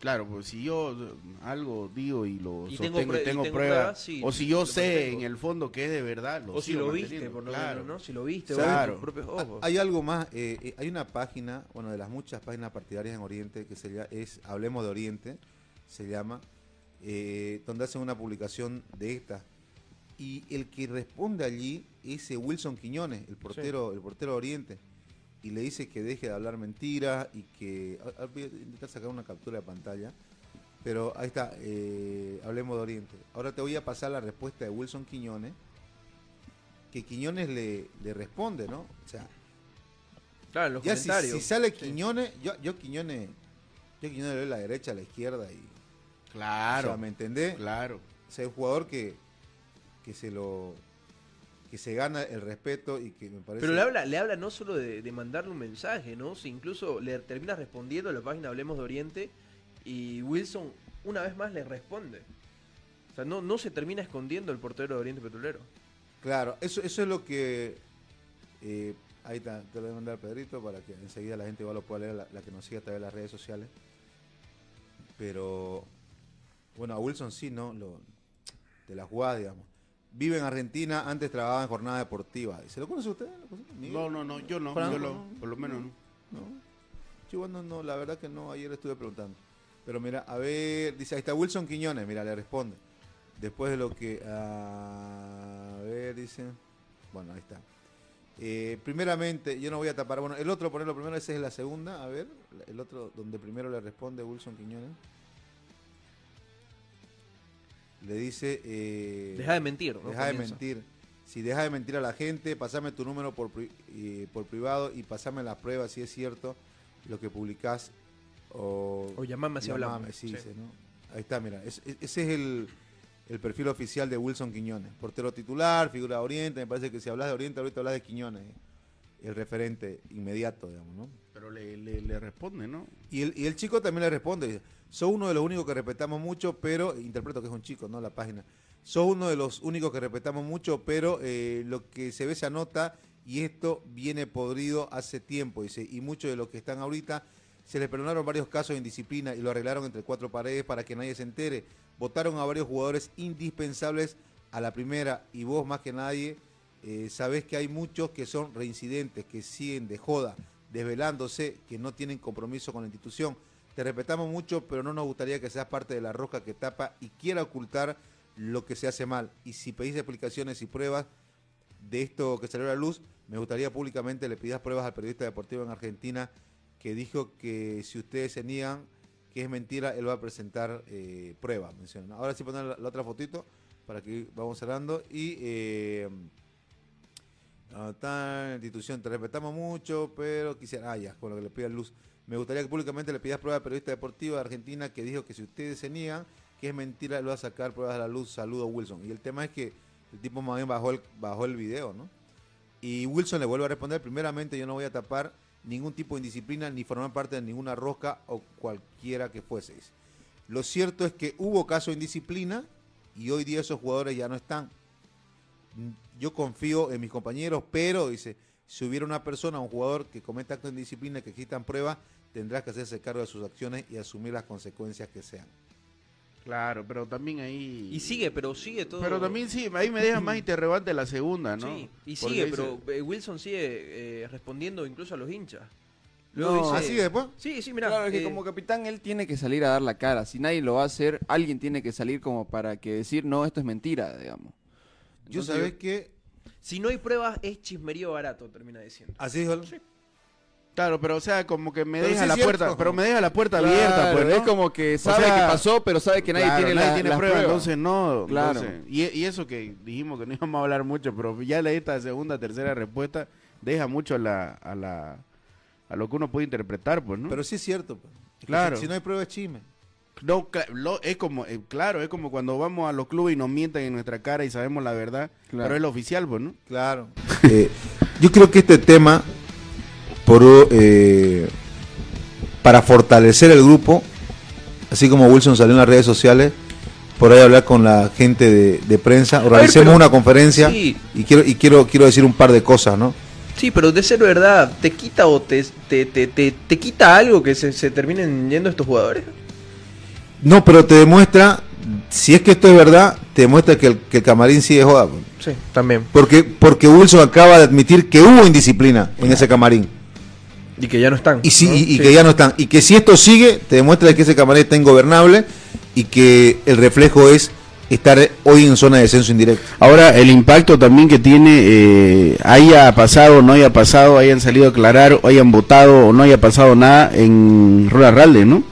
Claro, pues si yo algo digo y lo Y tengo sostengo y tengo, tengo pruebas, pruebas, sí, o si yo sé mantengo. en el fondo que es de verdad, lo o si lo viste, por lo claro. menos, ¿no? Si lo viste, Claro. con tus propios ojos. Hay algo más, eh, eh, hay una página, bueno, de las muchas páginas partidarias en Oriente que se llama, es Hablemos de Oriente, se llama, eh, donde hacen una publicación de esta. Y el que responde allí es eh, Wilson Quiñones, el portero, el portero de Oriente. Y le dice que deje de hablar mentiras y que. a- a- Voy a intentar sacar una captura de pantalla. Pero ahí está, eh, hablemos de Oriente. Ahora te voy a pasar la respuesta de Wilson Quiñones. Que Quiñones le, le responde, ¿no? O sea, Claro, en los ya si, comentarios. si sale Sí. Quiñones, yo, yo Quiñones, yo Quiñones le doy la derecha, a la izquierda y. Claro, O sea, ¿me entendés? claro. O sea, es un jugador que, que se lo. que se gana el respeto y que me parece. Pero le habla, le habla no solo de, de mandarle un mensaje, ¿no? Si incluso le termina respondiendo a la página Hablemos de Oriente y Wilson una vez más le responde. O sea, no, no se termina escondiendo el portero de Oriente Petrolero. Claro, eso, eso es lo que. eh, ahí está, te lo voy a mandar Pedrito para que enseguida la gente igual lo pueda leer, la, la que nos siga a través de las redes sociales. Pero. Bueno, a Wilson sí, ¿no? Lo, de la jugada, digamos. Vive en Argentina, antes trabajaba en jornada deportiva. ¿Se lo conoce usted? ¿Lo conoce? Miguel? No, no, no, yo no, Franco, yo lo- no. por lo menos no. No, yo igual no, no, la verdad que no, ayer estuve preguntando. Pero mira, a ver, dice, ahí está Wilson Quiñones, mira, le responde. Después de lo que, a ver, dice, bueno, ahí está. Eh, primeramente, yo no voy a tapar, bueno, el otro ponerlo primero, esa es la segunda, a ver, el otro donde primero le responde Wilson Quiñones. Le dice... Eh, Deja de mentir, ¿no? Deja de mentir. Si deja de mentir a la gente, pasame tu número por, pri- eh, por privado y pasame las pruebas si es cierto lo que publicás. O, O llamame si llamame, hablamos. sí, Sí. dice, ¿no? Ahí está, mira. es- es- ese es el, el perfil oficial de Wilson Quiñones. Portero titular, figura de Oriente. Me parece que si hablas de Oriente, ahorita hablas de Quiñones. El referente inmediato, digamos, ¿no? Pero le, le, le responde, ¿no? Y el, y el chico también le responde, dice, sos uno de los únicos que respetamos mucho, pero, interpreto que es un chico, ¿no? La página. Sos uno de los únicos que respetamos mucho, pero eh, lo que se ve se anota y esto viene podrido hace tiempo, dice, y muchos de los que están ahorita se les perdonaron varios casos de indisciplina y lo arreglaron entre cuatro paredes para que nadie se entere. Votaron a varios jugadores indispensables a la primera y vos más que nadie eh, sabés que hay muchos que son reincidentes, que siguen de joda, desvelándose, que no tienen compromiso con la institución. Te respetamos mucho, pero no nos gustaría que seas parte de la roca que tapa y quiera ocultar lo que se hace mal. Y si pedís explicaciones y pruebas de esto que salió a la luz, me gustaría públicamente le pidas pruebas al periodista deportivo en Argentina que dijo que si ustedes se niegan que es mentira, él va a presentar eh, pruebas. Ahora sí poner la, la otra fotito para que vamos cerrando. Y eh, ah, tal institución, te respetamos mucho, pero quisiera, ah, ya, con lo que le pida luz. Me gustaría que públicamente le pidas prueba al periodista deportivo de Argentina que dijo que si ustedes se niegan, que es mentira, lo va a sacar pruebas a la luz, saludo Wilson. Y el tema es que el tipo más bien bajó el, bajó el video, ¿no? Y Wilson le vuelve a responder, primeramente yo no voy a tapar ningún tipo de indisciplina ni formar parte de ninguna rosca o cualquiera que fueseis. Lo cierto es que hubo caso de indisciplina y hoy día esos jugadores ya no están. Yo confío en mis compañeros, pero dice, si hubiera una persona, un jugador que cometa actos de indisciplina, que existan pruebas, tendrá que hacerse cargo de sus acciones y asumir las consecuencias que sean. Claro, pero también ahí... Y sigue, pero sigue todo. Pero también sí, ahí me deja más interrogante la segunda, ¿no? Sí, y Porque sigue, dice- pero eh, Wilson sigue eh, respondiendo incluso a los hinchas. No, ¿Ah, sigue después? Sí, sí, mira. Claro, es que como capitán él tiene que salir a dar la cara. Si nadie lo va a hacer, alguien tiene que salir como para que decir, no, esto es mentira, digamos. Yo sabés que... si no hay pruebas, es chismerío barato, termina diciendo. Así dijo él. Claro, pero o sea, como que me Pero deja sí la cierto. puerta, pero me deja la puerta Claro, abierta, pues, ¿no? es como que sabe sea, que pasó, pero sabe que nadie Claro, tiene, nadie la, tiene las pruebas, pruebas. entonces no. Claro. entonces- y, y eso que dijimos que no íbamos a hablar mucho, pero ya la esta segunda, tercera respuesta deja mucho a la, a la a lo que uno puede interpretar, pues, ¿no? Pero sí es cierto. pues. Claro. Si, si no hay pruebas, chisme. No, lo- es como, eh, claro, es como cuando vamos a los clubes y nos mienten en nuestra cara y sabemos la verdad, Claro. pero es lo oficial, pues, ¿no? Claro. Eh, yo creo que este tema, por eh, para fortalecer el grupo, así como Wilson salió en las redes sociales, por ahí hablar con la gente de, de prensa, organicemos pero- una conferencia sí. y quiero y quiero quiero decir un par de cosas, ¿no? Sí, pero de ser verdad, ¿te quita o te, te, te, te, te quita algo que se, se terminen yendo estos jugadores? No, pero te demuestra, si es que esto es verdad, te demuestra que el, que el camarín sigue joda. pues. Sí, también. Porque, porque Wilson acaba de admitir que hubo indisciplina en ese camarín. Y que ya no están. Y, si, ¿no? y, y Sí. que ya no están. Y que si esto sigue, te demuestra que ese camarín está ingobernable y que el reflejo es estar hoy en zona de descenso indirecto. Ahora, el impacto también que tiene, eh, haya pasado o no haya pasado, hayan salido a aclarar, o hayan votado o no haya pasado nada en Rural Ralde, ¿no?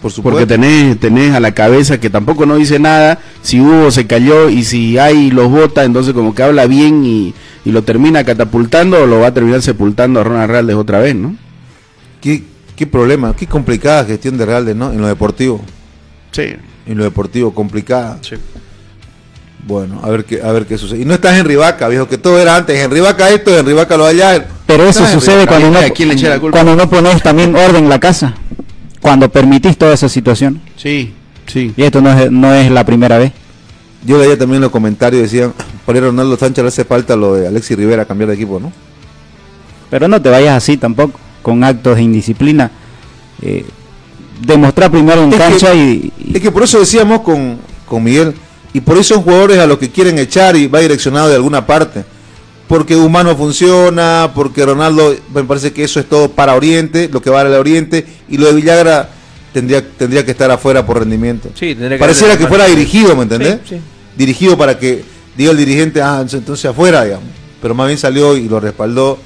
Por supuesto. Porque tenés, tenés a la cabeza que tampoco no dice nada, si hubo se cayó y si hay los vota, entonces como que habla bien y, y lo termina catapultando o lo va a terminar sepultando a Ronald Raldes otra vez, ¿no? ¿Qué, qué problema, qué complicada gestión de Realde, ¿no? En lo deportivo. Sí. En lo deportivo, complicada. Sí. Bueno, a ver qué, a ver qué sucede. Y no estás en Rivaca, viejo, que todo era antes. En Rivaca esto, en Rivaca lo allá. Pero eso sucede cuando no, ¿A quién le echa la culpa? cuando no pones también orden en la casa. Cuando permitís toda esa situación. Sí, sí. Y esto no es, no es la primera vez. Yo leía también los comentarios, decían, por ahí Ronaldo Sánchez le hace falta lo de Alexis Rivera cambiar de equipo, ¿no? Pero no te vayas así tampoco, con actos de indisciplina. Eh, demostrar primero en Es que- cancha y, y- Es que por eso decíamos con, con Miguel, y por eso son jugadores a los que quieren echar y va direccionado de alguna parte. Porque Humano funciona, porque Ronaldo, me parece que eso es todo para Oriente, lo que va al Oriente, y lo de Villagra tendría, tendría que estar afuera por rendimiento. Sí, tendría que Pareciera que fuera dirigido, ¿me entendés? Sí, sí. Dirigido para que diga el dirigente, ah, entonces afuera, digamos. Pero más bien salió y lo respaldó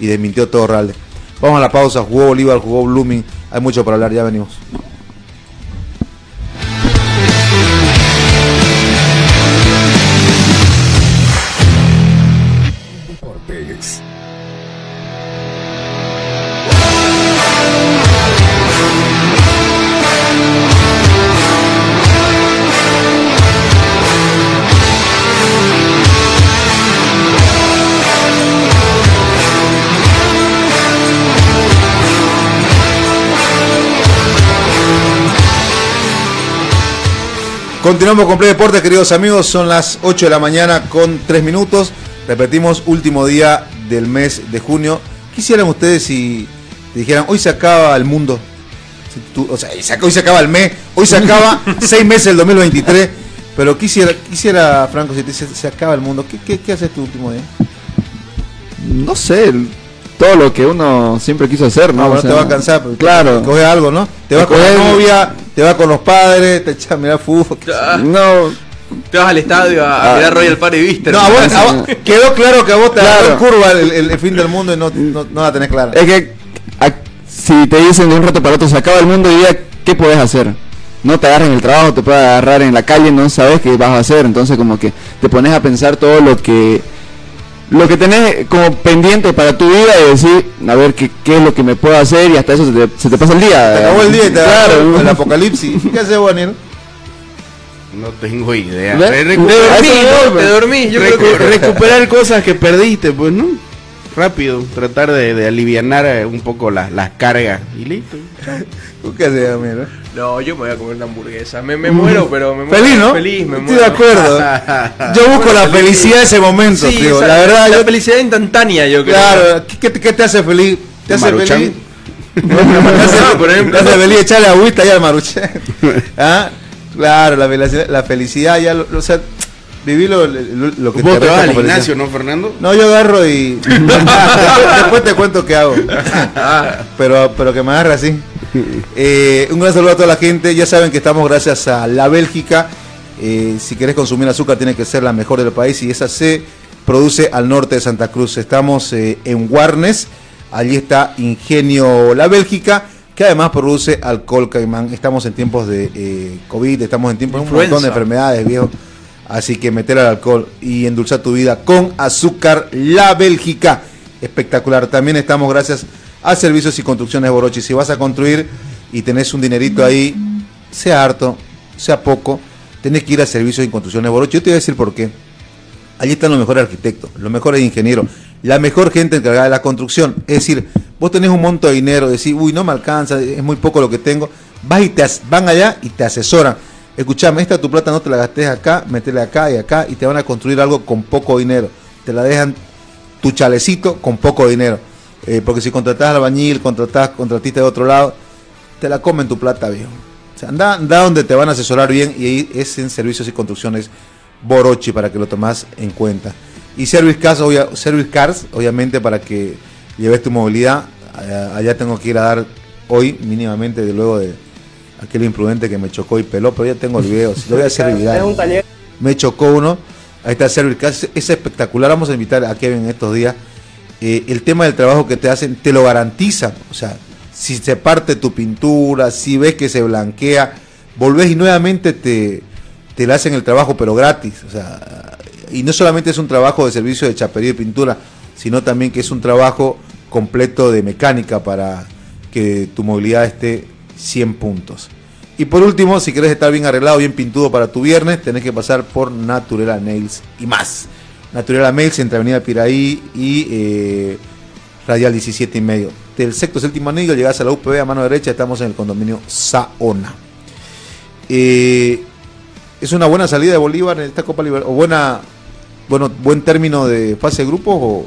y desmintió todo Ralde. Vamos a la pausa, jugó Bolívar, jugó Blooming, hay mucho para hablar, ya venimos. Continuamos con Play Deportes, queridos amigos. Son las 8 de la mañana con 3 minutos. Repetimos, último día del mes de junio. Quisieran ustedes si te dijeran, hoy se acaba el mundo. Si tú- o sea, se- hoy se acaba el mes, hoy se acaba 6 meses del 2023. Pero quisiera, quisiera Franco, si te dice, se acaba el mundo, ¿qué, qué, qué haces tu último día? No sé, todo lo que uno siempre quiso hacer, ¿no? O bueno, sea, te va a cansar, pero Claro. coges algo, ¿no? Te vas con la Coger- novia, te vas con los padres, te echas a mirar fútbol. Ah, No, Te vas al estadio a, a Ah. mirar Royal Party Vista. No, a vos- a vos- quedó claro que a vos te Claro. agarró en curva el, el- el fin del mundo y no, no, no la tenés clara. es que a- si te dicen de un rato para otro se acaba el mundo y día, ¿qué podés hacer? No te agarras en el trabajo, te puedes agarrar en la calle, no sabes qué vas a hacer, entonces como que te pones a pensar todo lo que lo que tenés como pendiente para tu vida y decir, a ver qué, qué es lo que me puedo hacer y hasta eso se te, se te pasa el día. Te acabó el día y te claro, el apocalipsis. ¿Qué haces, vos, Daniel? No tengo idea. ¿Ves? Re- Te recuperar- dormí, no, Te dormí. Yo creo recu- que... recuperar cosas que perdiste, pues, ¿no? Rápido, tratar de, de alivianar eh, un poco las, las cargas y listo. ¿Qué haces, amigo? No, yo me voy a comer una hamburguesa. Me, me muero, pero me muero. Feliz, ¿no? Feliz, me Estoy muero. de acuerdo. Yo busco la felicidad de ese momento, Sí, tío. esa- La verdad, la yo felicidad instantánea, yo creo. Claro, ¿qué, qué- te hace feliz? ¿Te hace Maruchan. feliz? te hace, por ejemplo. te hace feliz echarle agüita ya al maruchan. ¿Ah? Claro, la felicidad, la felicidad ya, lo, o sea, vivir lo, lo- lo que Vos te resta vas al gimnasio, ¿no, Fernando? No, yo agarro y después, te cuento qué hago. Pero, pero que me agarre así. Eh, un gran saludo a toda la gente. Ya saben que estamos gracias a la Bélgica. Eh, si querés consumir azúcar tiene que ser la mejor del país y esa se produce al norte de Santa Cruz. Estamos eh, en Warnes. Allí está Ingenio La Bélgica, que además produce alcohol caimán. Estamos en tiempos de eh, COVID, estamos en tiempos de un montón de enfermedades, viejo. Así que meter al alcohol y endulzar tu vida con azúcar La Bélgica. Espectacular. También estamos gracias a Servicios y Construcciones Borochi. Si vas a construir y tenés un dinerito ahí, sea harto, sea poco, tenés que ir a Servicios y Construcciones Borochi. Yo te voy a decir por qué. Allí están los mejores arquitectos, los mejores ingenieros, la mejor gente encargada de la construcción. Es decir, vos tenés un monto de dinero, decís, uy, no me alcanza, es muy poco lo que tengo. Vas y te van allá y te asesoran. Escuchame, esta tu plata no te la gastes acá, metele acá y acá y te van a construir algo con poco dinero. Te la dejan tu chalecito con poco dinero. Eh, porque si contratás al albañil, contratás contratista de otro lado, te la comen tu plata, viejo. O sea, anda, anda donde te van a asesorar bien y es en servicios y construcciones Borochi para que lo tomas en cuenta. Y Service Cars, Service Cars obviamente para que lleves tu movilidad. Allá, allá tengo que ir a dar hoy mínimamente de luego de aquel imprudente que me chocó y peló, pero ya tengo el video. Si lo voy a hacer viral. Me chocó uno. Ahí está Service Cars, es espectacular. Vamos a invitar a Kevin en estos días. Eh, el tema del trabajo que te hacen, te lo garantizan. O sea, si se parte tu pintura, si ves que se blanquea, volvés y nuevamente te, te le hacen el trabajo, pero gratis. O sea, y no solamente es un trabajo de servicio de chapería y pintura, sino también que es un trabajo completo de mecánica para que tu movilidad esté 100 puntos. Y por último, si querés estar bien arreglado, bien pintudo para tu viernes, tenés que pasar por Naturela Nails y más. Naturela Nails entre Avenida Piraí y eh, Radial 17 y medio. Del sexto séptimo anillo llegás a la UPB a mano derecha, estamos en el condominio Saona. Eh, es una buena salida de Bolívar en esta Copa Libertadores, o buena, bueno, buen término de fase de grupos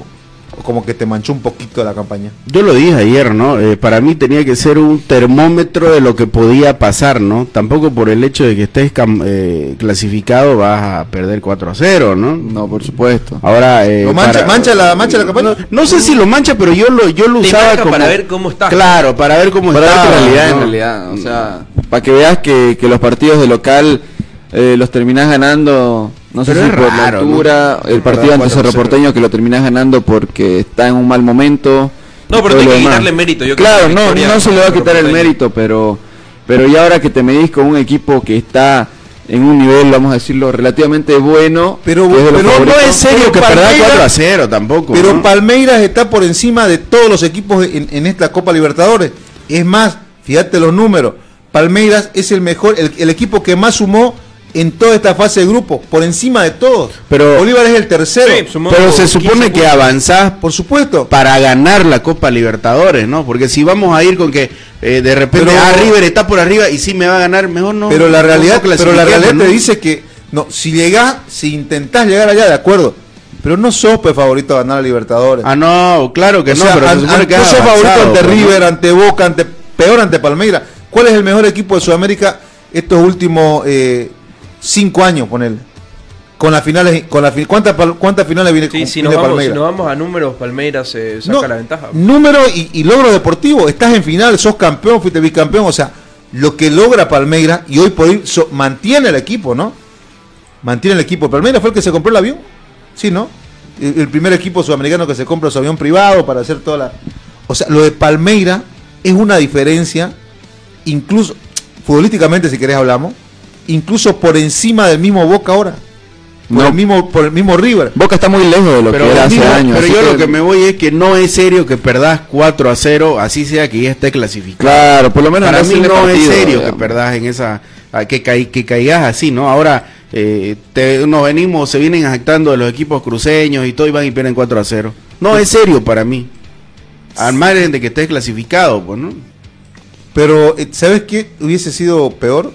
como que te manchó un poquito la campaña. Yo lo dije ayer, ¿no? Eh, para mí tenía que ser un termómetro de lo que podía pasar, ¿no? Tampoco por el hecho de que estés eh, clasificado vas a perder 4 a 0, ¿no? No, por supuesto. Ahora, eh, ¿Lo mancha, para- mancha la mancha la campaña? No sé si lo mancha, pero yo lo, yo lo Te usaba como... para ver cómo estás. Claro, para ver cómo Para ver realidad, ¿no? en realidad. O sea, para que veas que, que los partidos de local eh, los terminás ganando, no sé si por la altura, el partido ante Cerro 4-0. Porteño que lo terminás ganando porque está en un mal momento. No, pero lo que quitarle mérito. Yo creo claro, que no, no se le va a quitar el mérito, pero, pero ya ahora que te medís con un equipo que está en un nivel, vamos a decirlo, relativamente bueno, Pero- pero no es serio que Palmeiras- 4 a 0 tampoco. Pero ¿no? Palmeiras está por encima de todos los equipos en, en esta Copa Libertadores. Es más, fíjate los números. Palmeiras es el mejor, el, el equipo que más sumó en toda esta fase de grupo, por encima de todos. Pero- Bolívar es el tercero. Sí, Pero se 15 supone que avanzás por supuesto. para ganar la Copa Libertadores, ¿no? Porque si vamos a ir con que eh, de repente Pero- ah, River está por arriba y sí me va a ganar, mejor no. pero la no realidad, pero la realidad ¿no? te dice que no, si llegás, si intentás llegar allá, de acuerdo. Pero no sos pues, favorito a ganar a Libertadores. Ah, no, claro que O no, sea, pero se an- que no sos favorito ante pues, ¿no? River, ante Boca, ante peor ante Palmeiras. ¿Cuál es el mejor equipo de Sudamérica estos últimos eh, cinco años, ponele? Con las finales, con la ¿cuántas, cuántas finales viene, Sí, si viene nos, vamos, si nos vamos a números, Palmeiras se saca No, la ventaja. Número y, y logro deportivo. Estás en final, sos campeón, fuiste bicampeón. O sea, lo que logra Palmeiras y hoy por hoy so- mantiene el equipo, ¿no? Mantiene el equipo. Palmeiras fue el que se compró el avión. Sí, ¿no? El, el primer equipo sudamericano que se compra su avión privado para hacer toda la. O sea, lo de Palmeiras es una diferencia, incluso futbolísticamente, si querés hablamos, incluso por encima del mismo Boca ahora. Por, No. el, mismo, por el mismo River. Boca está muy lejos de lo Pero, que era hace años. pero yo lo que me voy es que no es serio que perdás 4 a 0, así sea que ya esté clasificado. Claro, por lo menos Para mí no es serio que perdás en esa que, caí- que caigas así, ¿no? Ahora eh, te- nos venimos, se vienen jactando de los equipos cruceños y todo y van y pierden 4 a 0. No, es serio para mí. Al margen de que estés clasificado, pues, ¿no? Pero, eh, ¿sabes qué hubiese sido peor?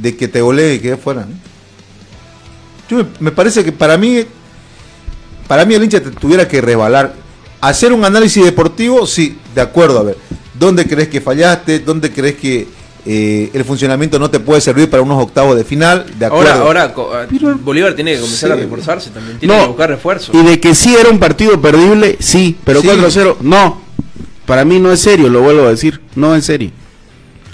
De que te golee y quede fuera. ¿no? Yo me, me parece que para mí, para mí el hincha te tuviera que rebalar. Hacer un análisis deportivo, sí, de acuerdo, a ver. ¿Dónde crees que fallaste? ¿Dónde crees que eh, el funcionamiento no te puede servir para unos octavos de final? De acuerdo. Ahora, ahora ah, Bolívar tiene que comenzar Sí. a reforzarse también, tiene No. que buscar refuerzos. Y de que sí era un partido perdible, sí, pero Sí. 4 a 0, no. Para mí no es serio, lo vuelvo a decir, no es serio.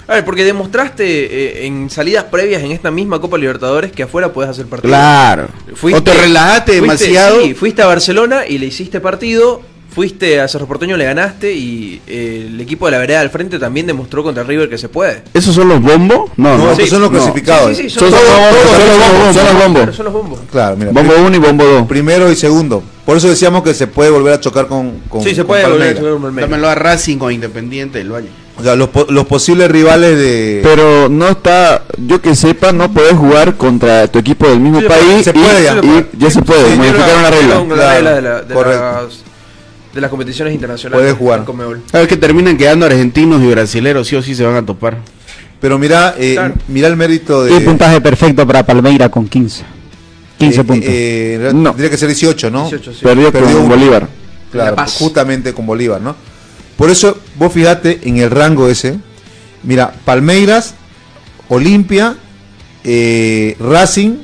A ver, porque demostraste eh, en salidas previas en esta misma Copa Libertadores que afuera puedes hacer partido. Claro. o te relajaste fuiste- demasiado. Sí, fuiste a Barcelona y le hiciste partido. Fuiste a Cerro Porteño, le ganaste y eh, el equipo de la vereda al frente también demostró contra River que se puede. ¿Esos son los bombos? No, No, no. son los no. clasificados. Sí, sí, sí, Son, los bombos, son los bombos, son los bombos. Claro, son los bombos. Claro, mira. Bombo 1 y bombo 2. Primero y segundo. Por eso decíamos que se puede volver a chocar con, con Sí, se con puede volver a un Palmeiras. Dámelo a Racing o Independiente del Valle. O sea, los, po- los posibles rivales de... Pero no está, yo que sepa, no podés jugar contra tu equipo del mismo Sí, se puede, país. se y- puede ya. y ya se puede, Sí, modificaron la regla. Claro, de, la- de correcto. las, de las competiciones internacionales. Puede jugar. A ver que terminan quedando argentinos y brasileros, sí o sí se van a topar. Pero mira, eh, Claro. mira el mérito de... Y puntaje perfecto para Palmeira con 15. 15 eh, puntos. eh, No. Tendría que ser 18, ¿no? 18, sí. Perdió, Perdió con uno. Bolívar. Claro, justamente con Bolívar, ¿no? Por eso, vos fijate en el rango ese. Mira, Palmeiras, Olimpia, eh, Racing,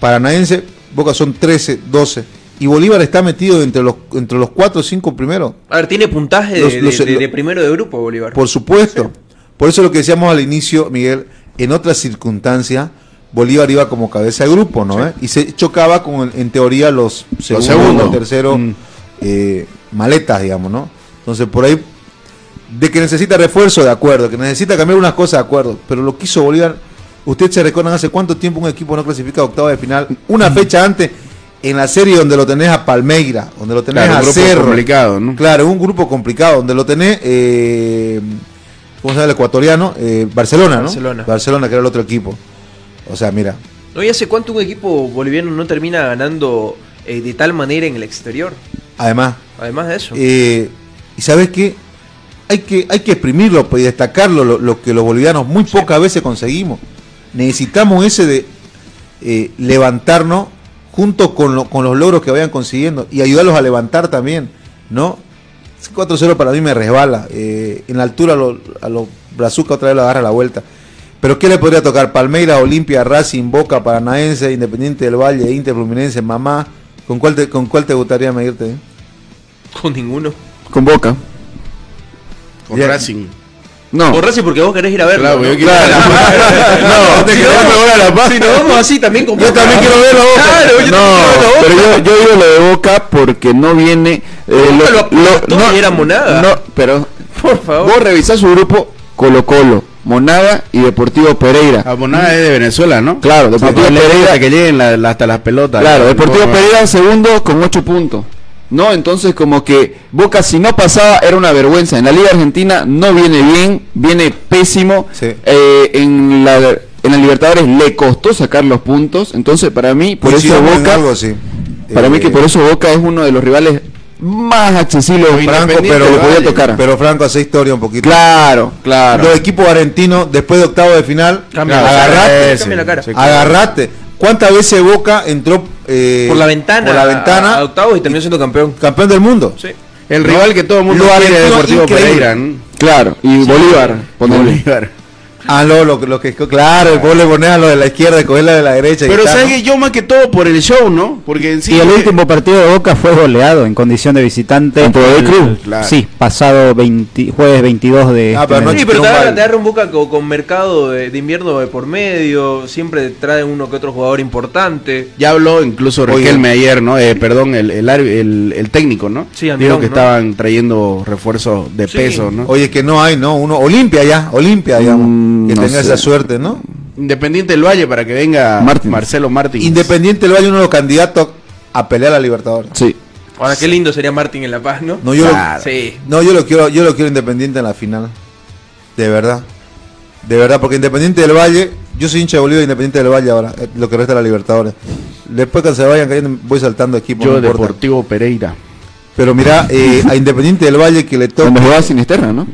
Paranaense, Boca son 13, 12. Y Bolívar está metido entre los, entre los 4 o 5 primeros. A ver, tiene puntaje de, Los- de- los- de- lo- de primero de grupo Bolívar. Por supuesto. Por eso lo que decíamos al inicio, Miguel, en otras circunstancias, Bolívar iba como cabeza de grupo, ¿no? ¿Eh? Y se chocaba con, en teoría, los segundos, segundos. los terceros, Mm. eh, maletas, digamos, ¿no? Entonces, por ahí, de que necesita refuerzo, de acuerdo, que necesita cambiar unas cosas, de acuerdo, pero lo que hizo Bolívar, usted se recuerdan hace cuánto tiempo un equipo no clasifica a octava de final, una fecha antes, en la serie donde lo tenés a Palmeira, donde lo tenés Claro, un a grupo Cerro, complicado, ¿no? Claro, un grupo complicado, donde lo tenés, eh, ¿cómo se llama el ecuatoriano? Eh, Barcelona, ¿no? Barcelona. Barcelona, que era el otro equipo. O sea, mira, ¿No? ¿Y hace cuánto un equipo boliviano no termina ganando eh, de tal manera en el exterior? además, Además de eso. eh, ¿y sabes qué? Hay que, hay que exprimirlo y destacarlo, lo, lo que los bolivianos muy pocas veces conseguimos. Necesitamos ese de eh, levantarnos junto con, lo- con los logros que vayan consiguiendo y ayudarlos a levantar también, ¿no? Ese 4-0 para mí me resbala. eh, en la altura lo- a los Brazuca otra vez lo agarra la vuelta. Pero ¿qué le podría tocar? Palmeiras, Olimpia, Racing, Boca, Paranaense, Independiente del Valle, Inter, Fluminense, Mamá. ¿Con cuál te, con cuál te gustaría medirte? Con ninguno. Con Boca. Con. Racing. No. Por Racing porque vos querés ir a verlo. Claro, ¿no? yo quiero ir a La Paz. No, te Si quiero no, ver a La Paz. Si nos vamos así también con Yo Boca. también quiero verlo a Boca. Claro, yo no, también quiero verlo a Boca. pero yo, yo digo lo de Boca porque no viene. eh, Boca lo aplastó y era Monada. No, pero Por favor. vos revisás su grupo Colo Colo, Monada y Deportivo Pereira. Abonada es de Venezuela, ¿no? Claro, Deportivo Hasta Pereira. que lleguen la- la- hasta las pelotas. Claro, Deportivo No, Pereira segundo con 8 puntos. No, entonces como que Boca si no pasaba era una vergüenza. En la Liga Argentina no viene bien, viene pésimo. Sí. Eh, en la en la Libertadores le costó sacar los puntos. Entonces para mí, por eso Boca, algo así. para mí Eh, que por eso Boca es uno de los rivales más accesibles Franco, pero, que podía tocar. pero Franco hace historia un poquito. claro, claro. Los equipos argentinos, después de octavo de final, Cambia la agarrate, la cara. Sí, claro. agarrate. ¿Cuántas veces Boca entró eh, Por la ventana. por la ventana A, a octavos y terminó siendo campeón. campeón del mundo? Sí. El No. rival que todo el mundo Lo quiere Deportivo. Pereira. Claro, y Bolívar. Bolívar. Ah, no, lo, que- lo que claro, vos le pones a lo de la izquierda y coger la de la derecha. Pero sabes ¿no? que yo más que todo por el show, ¿no? Porque en sí. y el último partido de Boca fue goleado en condición de visitante. Contra El- Cruz, claro. Sí, pasado 20 jueves 22 de... Ah, pero este no- mes. Sí, pero te no agarra, vale. te agarra un Boca con, con mercado de, de invierno de por medio. Siempre traen uno que otro jugador importante. Ya habló incluso Oye. Riquelme ayer, ¿no? Eh, perdón, el, el, el- el técnico, ¿no? Sí, Dijo Andrón, que ¿no? estaban trayendo refuerzos de Sí. peso, ¿no? Oye, que no hay, ¿no? Uno, Olimpia ya, Olimpia, digamos. Mm, que no tenga sé. esa suerte, ¿no? Independiente del Valle para que venga Martins. Marcelo Martín. Independiente del Valle, uno de los candidatos a pelear a la Libertadores. Sí. Ahora, qué lindo sería Martín en La Paz, ¿no? No, yo, Claro. lo, Sí. no, yo lo quiero, yo lo quiero independiente en la final. De verdad. De verdad, porque Independiente del Valle, yo soy hincha de Bolívar Independiente del Valle ahora, eh, lo que resta de la Libertadores. Después que se vayan cayendo, voy saltando equipos. Yo, no importa. Deportivo Pereira. Pero mira, eh, a Independiente del Valle que le toca Cuando jugaba Sinisterra, ¿no?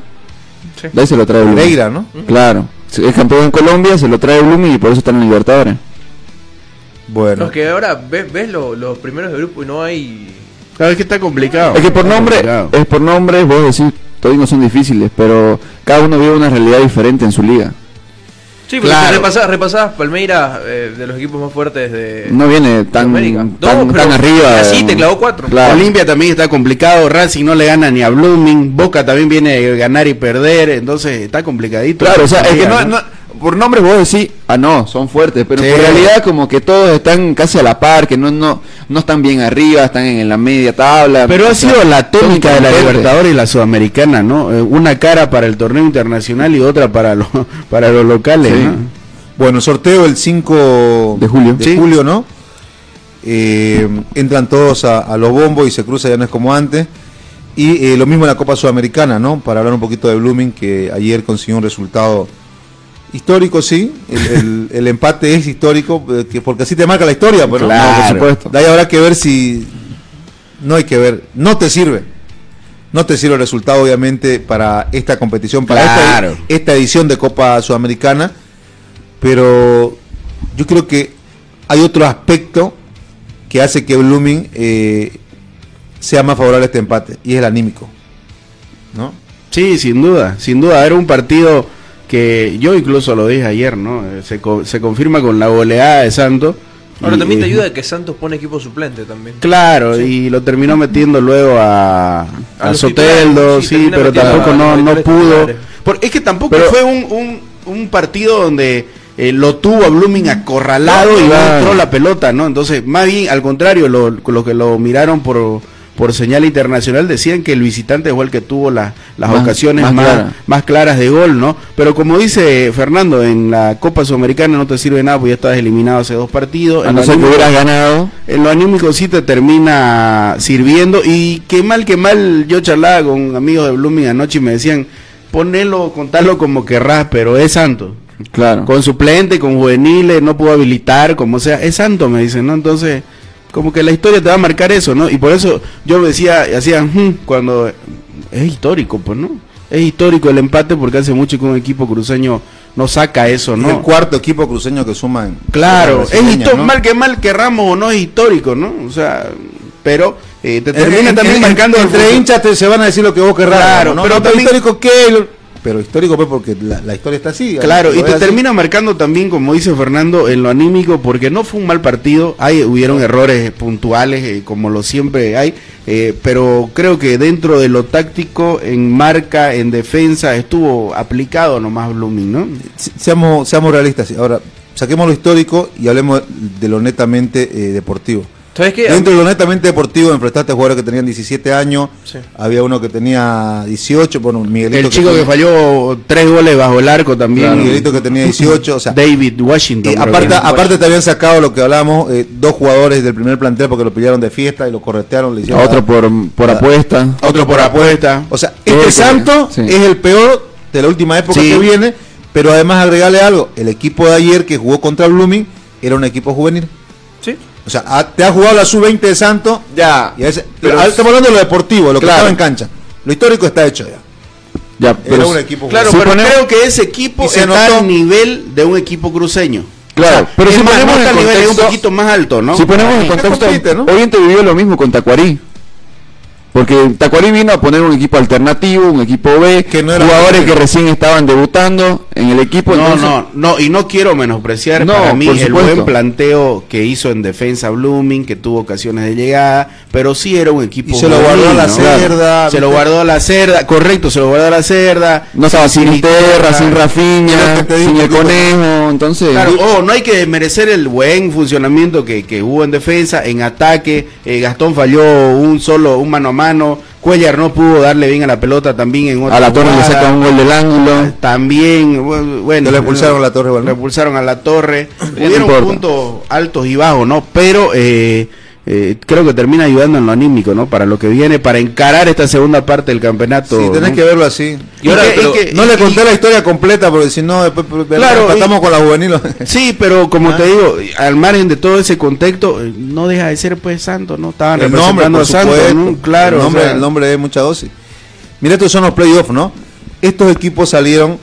Sí. De ahí se lo trae Blooming. Pereira, ¿no? Claro. Es campeón en Colombia, se lo trae Blooming y por eso están en Libertadores. Bueno, No, es que ahora ves, ves lo- los primeros de grupo y no hay. Claro, es que está complicado. Es que por Está nombre, complicado. es por nombre, vos decís, todos no son difíciles, pero cada uno vive una realidad diferente en su liga. Sí, porque Claro. si repasás, repasás Palmeiras eh, de los equipos más fuertes de. No viene tan, América. tan, No, tan pero arriba. así te clavó cuatro. Claro. Olimpia también está complicado, Racing no le gana ni a Blooming, Boca también viene de ganar y perder, entonces está complicadito. Claro, o sea, es que no- por nombre vos decís, ah, no, son fuertes, pero Sí. en realidad como que todos están casi a la par, que no, no, no están bien arriba, están en, la media tabla. Pero ha sea, sido la tónica de la. Libertadores y la Sudamericana, ¿no? Eh, Una cara para el torneo internacional y otra para, los para los locales, Sí. ¿no? bueno, sorteo el 5 De julio. de Sí. julio, ¿no? Eh, entran todos a, a los bombos y se cruza, ya no es como antes. Y eh, lo mismo en la Copa Sudamericana, ¿no? Para hablar un poquito de Blooming, que ayer consiguió un resultado histórico, sí. El, el- el empate es histórico, eh, que porque así te marca la historia, pero No, por supuesto. De ahí habrá que ver si. No hay que ver. No te sirve. No te sirve el resultado, obviamente, para esta competición, para esta- Claro. esta, edición de Copa Sudamericana. Pero yo creo que hay otro aspecto que hace que Blooming eh, sea más favorable a este empate, y es el anímico. ¿No? Sí, sin duda, sin duda. Era un partido que yo incluso lo dije ayer, ¿no? Eh, Se, co- se confirma con la goleada de Santos. Ahora Y, también te ayuda de que Santos pone equipo suplente también. Claro, y lo terminó metiendo luego a, a, los Soteldo, sí, pero tampoco a no, los no pudo. Por- es que tampoco Pero- fue un, un, un partido donde eh, lo tuvo a Blooming acorralado y no entró la pelota, ¿no? Entonces, más bien, al contrario, lo, lo que lo miraron por, por señal internacional decían que el visitante fue el que tuvo la- las Más- ocasiones más más, clara. más claras de gol, ¿no? Pero como dice Fernando, en la Copa Sudamericana no te sirve nada porque ya estás eliminado hace dos partidos. A En no ser que hubieras ganado. en lo anímico sí te termina sirviendo y qué mal, qué mal, yo charlaba con amigos de Blooming anoche y me decían, ponelo, contalo como querrás, pero es santo. Claro. Con suplente, con juveniles, no pudo habilitar, como sea, es santo, me dicen, ¿no? Entonces, como que la historia te va a marcar eso, ¿no? Y por eso yo decía, hacía, "Hmm", cuando es histórico, pues, ¿no? Es histórico el empate porque hace mucho que un equipo cruceño no saca eso, Es ¿no? el cuarto equipo cruceño que suma en. Claro, es ¿no? mal que mal querramos o no es histórico, ¿no? O sea, pero eh, te termina también en- marcando entre hinchas te- se van a decir lo que vos querrás. Claro, ¿no? pero No, también- histórico qué, pero histórico pues porque la, la historia está así. Claro, y te así. termina marcando también, como dice Fernando, en lo anímico, porque no fue un mal partido, hay hubieron errores puntuales, eh, como lo siempre hay, eh, pero creo que dentro de lo táctico, en marca, en defensa, estuvo aplicado nomás Blooming, ¿no? Se- Seamos, seamos realistas. Ahora, saquemos lo histórico y hablemos de lo netamente eh, deportivo. ¿Sabes qué? Dentro de lo netamente deportivo enfrentaste a jugadores que tenían 17 años, Sí. había uno que tenía 18, bueno, Miguelito El chico que falló tres goles bajo el arco también. Claro, Miguelito que tenía 18, o sea, David Washington. Aparte, aparte te habían sacado lo que hablábamos, eh, dos jugadores del primer plantel porque lo pillaron de fiesta y lo corretearon. Le hicieron otro la- por, por la- apuesta. Otro por apuesta. O sea, este Santo sí. es el peor de la última época Sí. que viene, pero además agregarle algo, el equipo de ayer que jugó contra Blooming era un equipo juvenil. O sea, ha- te ha jugado la sub-20 de Santo Ya. y Pero- ah, estamos hablando de lo deportivo, lo que Claro. estaba en cancha. Lo histórico está hecho ya. Ya, Era pero un equipo Claro, pero ponemos- creo que ese equipo se está notó- al nivel de un equipo cruceño. Claro, pero si ponemos al nivel, es un contexto- poquito más alto, ¿no? Si ponemos en contexto, compite, ¿no? Oriente vivió lo mismo con Tacuarí. Porque Tacuarí vino a poner un equipo alternativo, un equipo B, Que no era jugadores que recién estaban debutando en el equipo. No, entonces- no, no, y no quiero menospreciar No, para mí el buen planteo que hizo en defensa Blooming, que tuvo ocasiones de llegada, pero sí era un equipo. Y se lo guardó a la juvenil, cerda, Se lo guardó a la cerda, correcto, se lo guardó a la cerda. No estaba sin Terra, sin digo, sin el Conejo, entonces... Claro, oh, no hay que desmerecer el buen funcionamiento que, que hubo en defensa, en ataque. eh, Gastón falló un solo, un mano a mano. Cuellar no pudo darle bien a la pelota también en otra a la torre le jugada. saca un gol del ángulo. También, bu- bueno. Le expulsaron a la torre, bueno. Le expulsaron a la torre. Hubieron puntos altos y bajos, ¿no? Pero eh, eh, creo que termina ayudando en lo anímico, ¿no? Para lo que viene, para encarar esta segunda parte del campeonato. Sí, tenés ¿no? que verlo así. Y ahora, Y que- pero- y que- no le conté la historia completa porque si no, después Claro, estamos y- con la juvenil. Sí, pero como Ah. te digo, al margen de todo ese contexto, eh, no deja de ser pues santo, ¿no? Estaban el nombre, representando por a Santos. ¿no? Claro. el nombre, o sea, el nombre es mucha dosis. Mira, estos son los playoffs, ¿no? Estos equipos salieron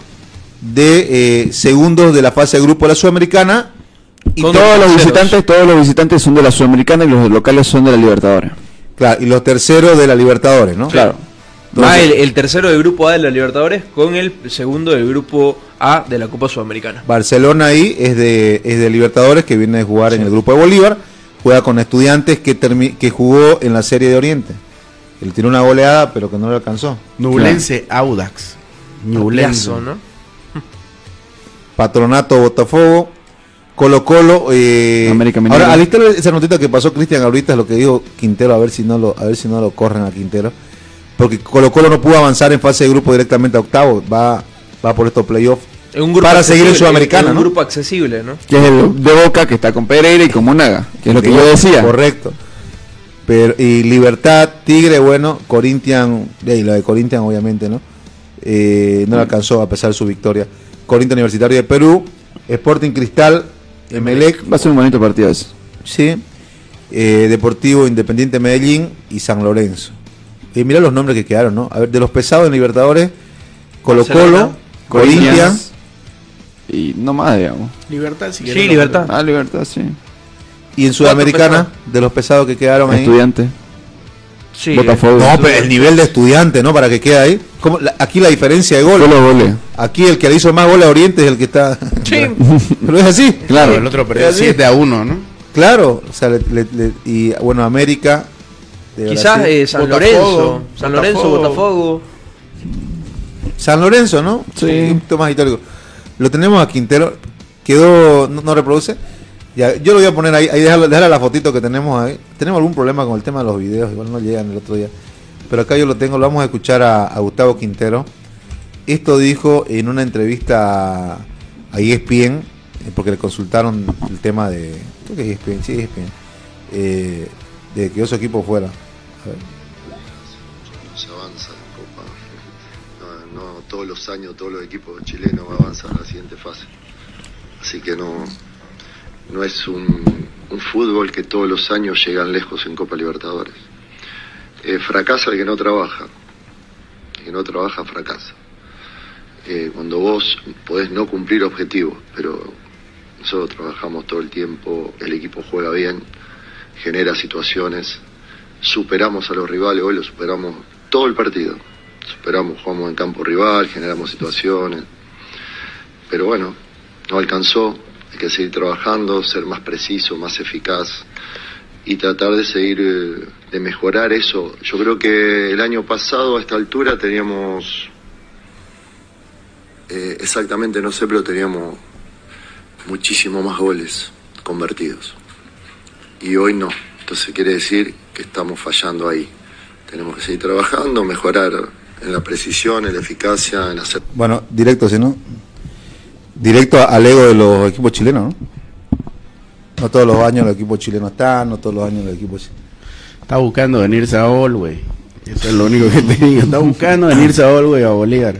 de eh, segundos de la fase de grupo de la Sudamericana. Y todos los terceros. visitantes, todos los visitantes son de la Sudamericana y los locales son de la Libertadores. Claro, y los terceros de la Libertadores, ¿no? Claro. Más el, el tercero del grupo A de la Libertadores con el segundo del grupo A de la Copa Sudamericana. Barcelona ahí es de, es de Libertadores, que viene de jugar en el grupo de Bolívar. Juega con estudiantes que, termi- que jugó en la Serie de Oriente. Él tiene una goleada, pero que no le alcanzó. Nublense Audax. Ampliazo, ¿no? Patronato Botafogo, Colo Colo. Eh, América Mineiro. ahora, alista esa notita que pasó Cristian ahorita, es lo que dijo Quintero, a ver si no lo, a ver si no lo corren a Quintero. Porque Colo Colo no pudo avanzar en fase de grupo directamente a octavo, va, va por estos playoffs. Un Para seguir en Sudamericana, un ¿no? grupo accesible, ¿no? Que es el de Boca que está con Pereira y con Monaga, que es lo que yo decía. Correcto. Pero, y Libertad, Tigre, bueno, Corinthians, y lo de Corinthians obviamente, ¿no? Eh, no le alcanzó a pesar de su victoria. Corinthians Universitario de Perú, Sporting Cristal, Emelec, Va a ser un bonito partido ese. sí, eh, Deportivo Independiente Medellín y San Lorenzo. Y mira los nombres que quedaron, ¿no? A ver, de los pesados en Libertadores, Colo Colo, Corinthians, Y no más, digamos. Libertad, si Sí, Libertad. Ah, Libertad, sí. y en Sudamericana, de los pesados que quedaron ahí. Estudiante. Sí. Botafogo. No, pero el nivel de estudiante, ¿no? Para que quede ahí. ¿Cómo? La- aquí la diferencia de goles. Aquí el que le hizo más goles a Oriente es el que está. Sí. Pero es así. Claro, el otro perdió Es así. 7 a 1, ¿no? Claro. O sea, le- le- le- y bueno, América. de Quizás eh, San Botafogo, Lorenzo. San Lorenzo, Botafogo. Botafogo. San Lorenzo, ¿no? Sí. Un poquito más histórico. Lo tenemos a Quintero. Quedó. No, no reproduce. Ya, yo lo voy a poner ahí. Ahí déjala, déjala la fotito que tenemos ahí. Tenemos algún problema con el tema de los videos. Igual no llegan el otro día. Pero acá yo lo tengo. Lo vamos a escuchar a, Gustavo Quintero. Esto dijo en una entrevista a a ESPN. eh, Porque le consultaron el tema de. Creo que es ESPN. Sí, ESPN. eh, de que su equipo fuera. A ver. se avanza Copa. No, no todos los años todos los equipos chilenos avanzan a la siguiente fase. Así que no, no es un, un fútbol que todos los años llegan lejos en Copa Libertadores. Eh, fracasa el que no trabaja. El que no trabaja fracasa. Eh, cuando vos podés no cumplir objetivos, pero nosotros trabajamos todo el tiempo, el equipo juega bien, genera situaciones, superamos a los rivales, hoy lo superamos todo el partido. Superamos, jugamos en campo rival, generamos situaciones. Pero bueno, no alcanzó, que seguir trabajando, ser más preciso, más eficaz y tratar de seguir, eh, de mejorar eso. Yo creo que el año pasado a esta altura teníamos, eh, exactamente no sé, pero teníamos muchísimo más goles convertidos. Y hoy no. Entonces quiere decir que estamos fallando ahí. Tenemos que seguir trabajando, mejorar en la precisión, en la eficacia, en hacer Bueno, directo, si no. Directo al ego de los equipos chilenos, ¿no? No todos los años los equipos chilenos están, no todos los años los equipos. Está buscando venirse a Olwey. Eso es lo único que te digo. Está buscando venirse a Olwey a Bolívar.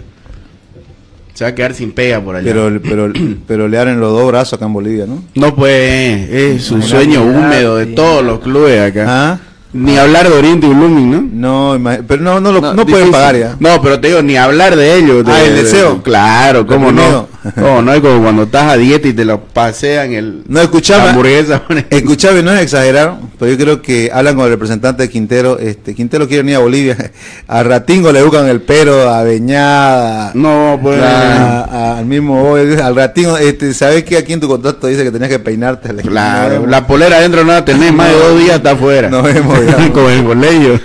Se va a quedar sin pega por allá. Pero, pero, pero le dan los dos brazos acá en Bolivia, ¿no? no puede, es un sueño húmedo de todos los clubes acá. ¿Ah? Ni hablar de Oriente y Blooming, ¿no? No, pero no, no, lo- No, no pueden pagar ya. No, pero te digo, ni hablar de ellos. de- Ah, el de- deseo. claro, cómo no. No, no es como cuando estás a dieta y te lo pasean el No, escuchame. hamburguesa. Escuchame, no es exagerar, pero yo creo que hablan con el representante de Quintero. Este, Quintero quiere venir a Bolivia. A Ratingo le buscan el pero, a Beñada. No, pues. a- al mismo al Ratingo. Este, ¿Sabes que aquí en tu contrato dice que tenías que peinarte? Claro, No, la polera adentro no la tenés, más de dos días está afuera. Nos vemos, digamos. con el colegio.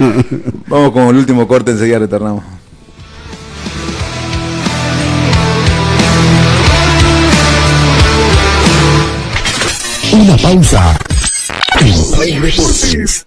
Vamos con el último corte, enseguida retornamos. Una pausa. En Play Deportes.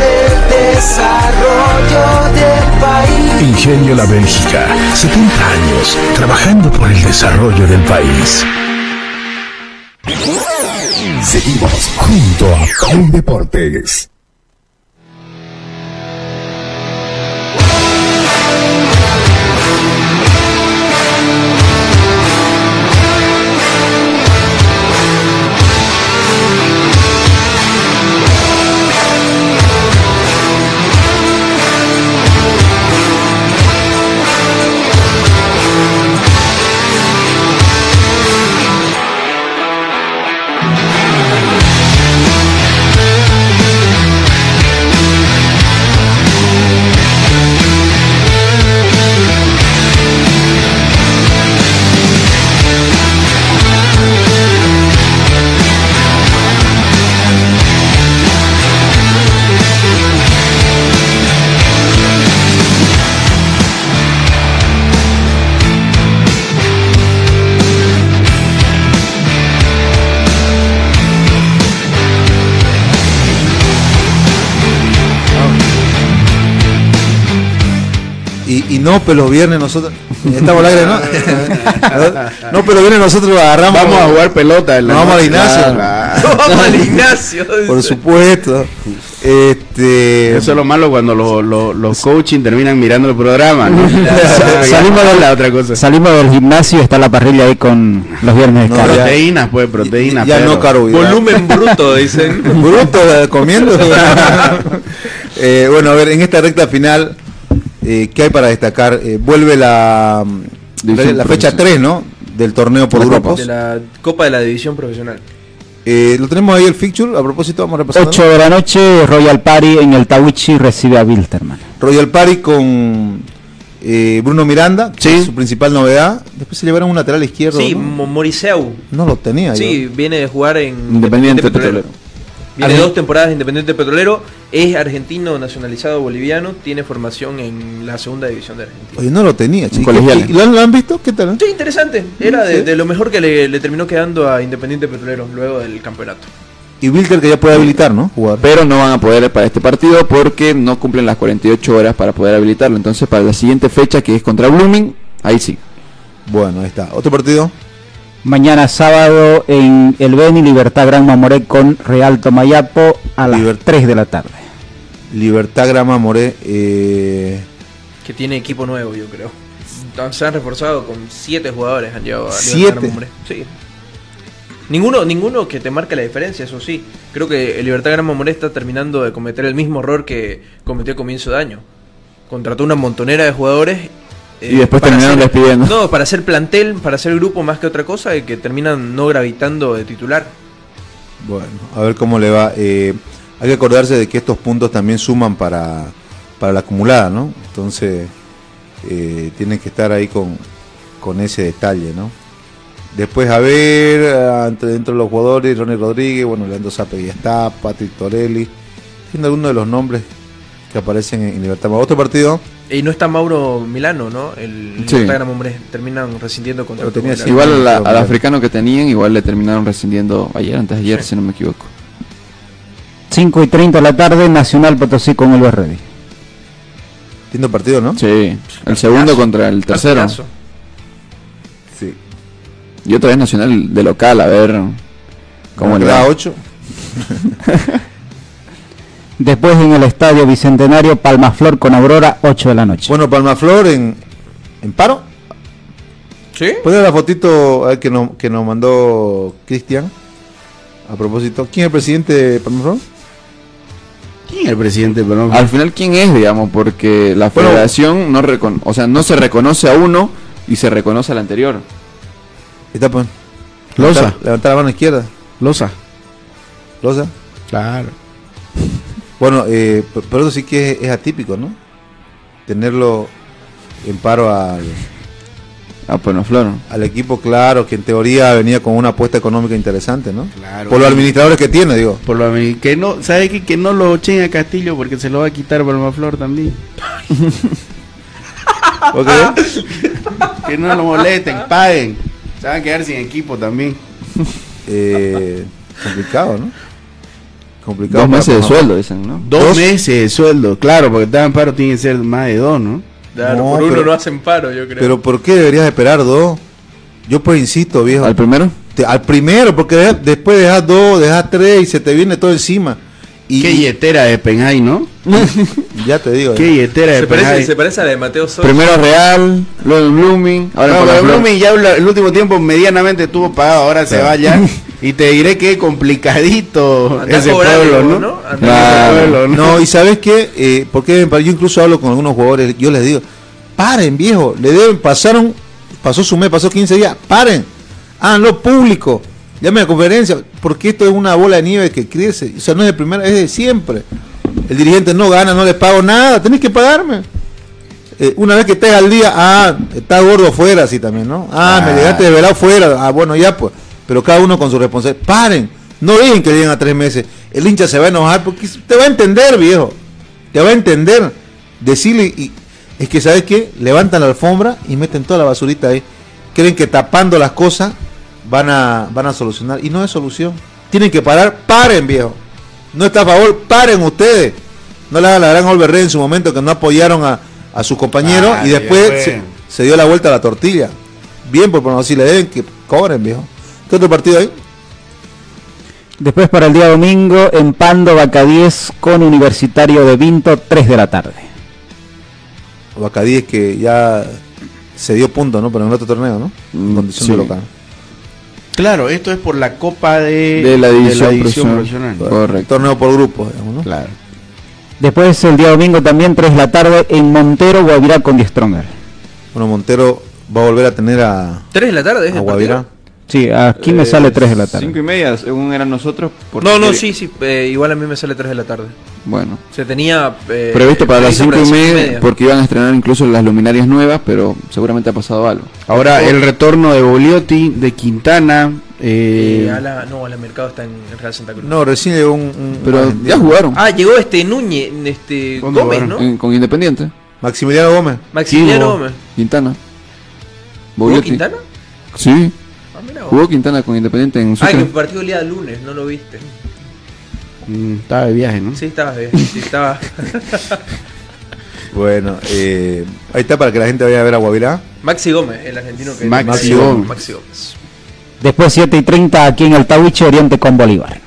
desarrollo del país. Ingenio La Bélgica, 70 años trabajando por el desarrollo del país. Seguimos junto a Play Deportes. Y, y no, pero los viernes nosotros. Estamos al aire, ¿no? no, pero viernes nosotros agarramos. Vamos a jugar pelota. en la vamos al gimnasio. Vamos al Ignacio. Por supuesto. Este. Eso es lo malo cuando los, los, los coaching terminan mirando el programa. ¿no? Salimos de la otra cosa. Salimos del gimnasio está la parrilla ahí con los viernes de No. Proteínas, pues, proteínas. ya no carbohidratos. Volumen bruto, dicen. Bruto eh, comiendo. Eh, bueno, a ver, en esta recta final, eh, ¿qué hay para destacar? Eh, vuelve la, la fecha profesional. 3, ¿no? Del torneo por La Copa. grupos. De la Copa de la División Profesional. Eh, lo tenemos ahí el fixture. A propósito, vamos a repasar. 8 de la noche, Royal Party en el Tawichi recibe a Wilterman. Royal Party con eh, Bruno Miranda, que es su principal novedad. Después se llevaron un lateral izquierdo. Sí, ¿no? No lo tenía. Sí, viene de jugar en Independiente Petrolero. Viene dos temporadas de Independiente Petrolero. Es argentino nacionalizado boliviano. Tiene formación en la segunda división de Argentina. Oye, no lo tenía, chicos. colegiales. ¿Y ¿Lo, han- lo han visto? ¿Qué tal? Sí, interesante. Era de, Sí. de lo mejor que le, le terminó quedando a Independiente Petrolero luego del campeonato. Y Wilter que ya puede habilitar, ¿no? Jugar. Pero no van a poder para este partido porque no cumplen las 48 horas para poder habilitarlo. Entonces, para la siguiente fecha, que es contra Blooming, ahí sí. Bueno, ahí está. ¿Otro partido? Mañana sábado en el Beni, Libertad Gran Mamoré con Real Tomayapo a las Liber- 3 de la tarde. Libertad Grama Moré. Eh, Que tiene equipo nuevo, yo creo. Se han reforzado con siete jugadores. Han llevado a Libertad ¿Siete? Gran Mamoré. Sí. Ninguno, ninguno que te marque la diferencia, eso sí. Creo que el Libertad Gran Mamoré está terminando de cometer el mismo error que cometió a comienzo de año. Contrató una montonera de jugadores. Eh, Y después terminaron despidiendo. No, para hacer plantel, para hacer grupo más que otra cosa, y que terminan no gravitando de titular. bueno, a ver cómo le va. Eh, hay que acordarse de que estos puntos también suman para, para la acumulada, ¿no? Entonces, eh, tienen que estar ahí con, con ese detalle, ¿no? Después, a ver, ah, entre- dentro de los jugadores, Ronnie Rodríguez, bueno, Leandro Zape ya está, Patrick Torelli, siendo algunos de los nombres que aparecen en Libertad. ¿Otro partido? Y no está Mauro Milano, ¿no? El Sí. Gran Mamoré. Terminan rescindiendo contrato. tenía Igual la- al africano que tenían, igual le terminaron rescindiendo ayer, antes de ayer, si no me equivoco. 5 y 30 de la tarde, Nacional Potosí con el Ready. Lindo partido, ¿no? Sí, el segundo contra el tercero. Sí. Y otra vez Nacional de local, a ver cómo le va. 8. Después en el estadio Bicentenario Palmaflor con Aurora, 8 de la noche. Bueno, Palmaflor en, en paro. ¿Sí? Poner la fotito que, nos, que nos mandó Cristian. A propósito, ¿quién es el presidente de Palmaflor? ¿Quién es el presidente? Perdón. Al final, ¿quién es, digamos? Porque la Bueno. federación no, recon- o sea, no se reconoce a uno y se reconoce al anterior. Está pues. Loza. Levantar, levantar la mano izquierda. Loza. Loza. Claro. Bueno, eh, pero eso sí que es, es atípico, ¿no? Tenerlo en paro al, Ah, bueno, Flor. al equipo, claro, que en teoría venía con una apuesta económica interesante, ¿no? Claro. Por los administradores que tiene, digo. Por lo que no, ¿sabe qué? Que no lo echen a Castillo porque se lo va a quitar Palmaflor también. ¿Ok? Que no lo molesten, paguen. Se van a quedar sin equipo también. Eh, complicado, ¿no? Complicado. Dos para meses de sueldo, dicen, ¿no? Dos, Dos. meses de sueldo, claro, porque estaba en paro tiene que ser más de dos, ¿no? Claro, No, por uno no hacen paro, yo creo. Pero ¿por qué deberías esperar dos? Yo pues insisto, viejo. ¿Al primero? Te- al primero, porque deja- después dejas dos, dejas tres y se te viene todo encima. Y Qué yetera de Penjay, ¿no? ya te digo. Qué yetera de se, parece, Penjay. se parece a la de Mateo Sosa. Primero Real, luego el Blooming, ahora No, Palmaflor. Blooming ya el, el último tiempo medianamente estuvo pagado, ahora se va ya. Y te diré que complicadito Andá ese pueblo, ¿no? ¿no? Andá Claro. Ese pueblo, ¿no? No, y sabes qué, eh, porque yo incluso hablo con algunos jugadores, yo les digo, paren viejo, le deben, pasaron, pasó su mes, pasó 15 días, paren, háganlo público, llamen a conferencia, porque esto es una bola de nieve que crece, o sea, no es de primera, es de siempre. El dirigente no gana, no le pago nada, tenés que pagarme. Eh, una vez que estés al día, ah, está gordo fuera, así también, ¿no? Ah, me Ah. llegaste de velado fuera, ah, bueno, ya pues, pero cada uno con su responsabilidad. Paren, no dejen que lleguen a tres meses. El hincha se va a enojar porque te va a entender, viejo. Te va a entender. Decirle, y es que, ¿sabes qué? Levantan la alfombra y meten toda la basurita ahí. Creen que tapando las cosas van a, van a solucionar. Y no es solución. Tienen que parar, paren, viejo. No está a favor, paren ustedes. No le hagan la gran Olverre en su momento que no apoyaron a, a sus compañeros Ah, y después después. se, se dio la vuelta a la tortilla. Bien, por no si le deben que cobren, viejo. ¿Qué otro partido hay? Después para el día domingo en Pando, 10 con Universitario de Vinto, 3 de la tarde. Bacadíes que ya se dio punto, ¿no? Pero en otro torneo, ¿no? En Mm, condición sí. de local. Claro, esto es por la Copa de, De la división profesional. profesional. Correcto. Torneo por grupos, digamos, ¿no? Claro. Después el día domingo también 3 de la tarde en Montero, Guavirá con Die Stronger. Bueno, Montero va a volver a tener a, ¿Tres de la tarde es a el Guavirá. partido? Sí, aquí me Eh, sale 3 de la tarde. Cinco y media, según eran nosotros. porque- No, no, sí, sí. eh, igual a mí me sale tres de la tarde. Bueno. Se tenía... eh, Previsto para las previsto cinco y las media, porque iban a estrenar incluso las luminarias nuevas, pero seguramente ha pasado algo. Ahora el retorno de Boliotti, de Quintana. Eh, Eh, a la- no, a la Mercado está en el Real Santa Cruz. No, recién llegó un. un- Pero un ya jugaron Ah, llegó este Núñez, este ¿Cuándo Gómez, jugaron? ¿no? en- con Independiente, Maximiliano Gómez. Maximiliano. Gómez. Quintana. ¿Jugó Bogliotti. Quintana? Sí, Ah, jugó Quintana con Independiente en Ah, Sucre. que partido el día lunes, no lo viste. mm, estaba de viaje, ¿no? Sí, estabas bien. Sí, estaba. Bueno, eh, ahí está para que la gente vaya a ver a Guavirá. Maxi Gómez, el argentino que Maxi Maxi Gómez. Gómez. Maxi Gómez. Después 7 y 30 aquí en el Tawiche, Oriente con Bolívar.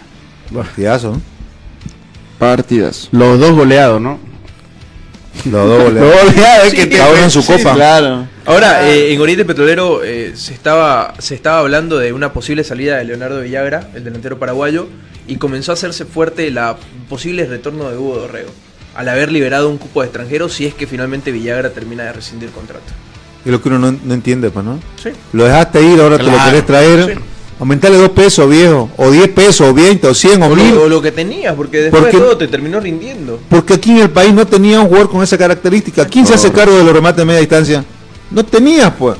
Partidazo, ¿no? Partidas. Los dos goleados, ¿no? Los dos goleados. Los goleados, es que te Cada uno en su sí, copa. Claro. Ahora, eh, en Oriente Petrolero eh, se, estaba, se estaba hablando de una posible salida de Leonardo Villagra, el delantero paraguayo, y comenzó a hacerse fuerte la posible retorno de Hugo Dorrego, al haber liberado un cupo de extranjeros si es que finalmente Villagra termina de rescindir contrato. Es lo que uno no, no entiende, pues, ¿no? Sí. Lo dejaste ir, ahora te lo querés traer. sí. Aumentarle dos pesos, viejo. O 10 pesos, o 20, o 100, o O 1000. lo, o lo que tenías, porque después Porque- de todo te terminó rindiendo. Porque aquí en el país no tenía un jugador con esa característica. ¿Quién se hace cargo de los remates de media distancia? No tenías, pues.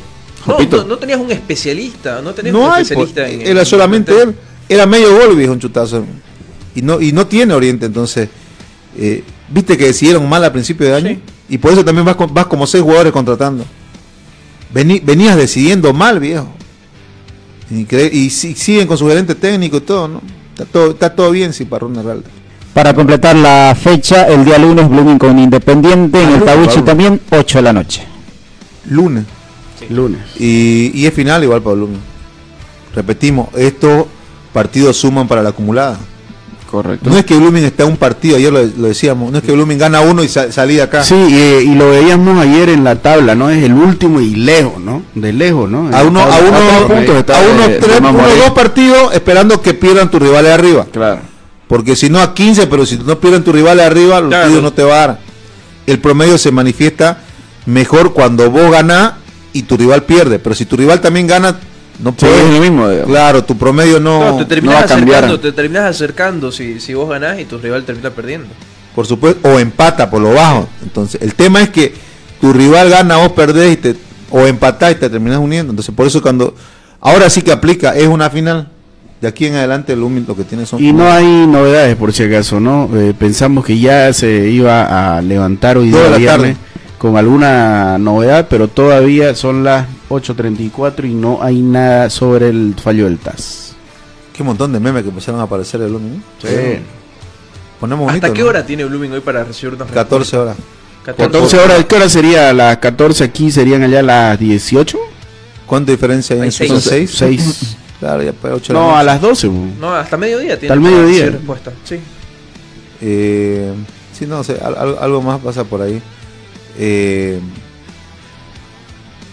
No, Jopito. no, no tenías un especialista, no tenías No un hay, pues. especialista en Era en- solamente en- él. Era medio gol, viejo, un chutazo. Y no, y no tiene Oriente, entonces. eh, Viste que decidieron mal al principio de año. Sí. Y por eso también vas, con- vas como seis jugadores contratando. Vení- venías decidiendo mal, viejo. Y, cre- y si- siguen con su gerente técnico y todo, ¿no? Está todo, está todo bien, sí, para Heraldo. Para completar la fecha, el día lunes Blooming con Independiente, en Ah, el Pablo. también, 8 de la noche. Lunes. Lunes. Y, y es final igual para Blooming. Repetimos, estos partidos suman para la acumulada. Correcto. No es que Blooming esté a un partido, ayer lo, lo decíamos, no es que Blooming gana uno y sa- salí de acá. Sí, y, y lo veíamos ayer en la tabla, ¿no? Es el último y lejos, ¿no? De lejos, ¿no? A uno, a uno, a a está uno, tres, uno, dos partidos esperando que pierdan tus rivales arriba. Claro. Porque si no a 15, pero si no pierden tus rivales arriba, los Claro. no te va a dar. El promedio se manifiesta mejor cuando vos ganás y tu rival pierde. Pero si tu rival también gana, no Sí, puedes. es lo mismo. digamos. Claro, tu promedio no, No, te no terminas va a cambiar. acercando, te terminas acercando si, si vos ganás y tu rival termina perdiendo. Por supuesto, o empata por lo bajo. Entonces, el tema es que tu rival gana, vos perdés y te, o empatás y te terminas uniendo. Entonces, por eso cuando ahora sí que aplica, es una final. De aquí en adelante lo, único- lo que tiene son Y no hay novedades, por si acaso, ¿no? Eh, pensamos que ya se iba a levantar hoy día de la viernes tarde. Con alguna novedad, pero todavía son las 8.34 y no hay nada sobre el fallo del TAS. Qué montón de memes que empezaron a aparecer el lunes. ¿no? Sí. Ponemos bonito, ¿Hasta qué ¿no? hora tiene Blooming hoy para recibir una 14 horas. 14 horas, ¿qué hora sería? Las 14 aquí serían allá las 18? ¿Cuánta diferencia hay? Hay en seis. ¿Son seis? Seis. claro, ya para 8 de la No, noche. a las 12. bu. No, hasta mediodía tiene Hasta el mediodía. respuesta. Sí. Eh, sí, no sé, al- al- algo más pasa por ahí. Eh,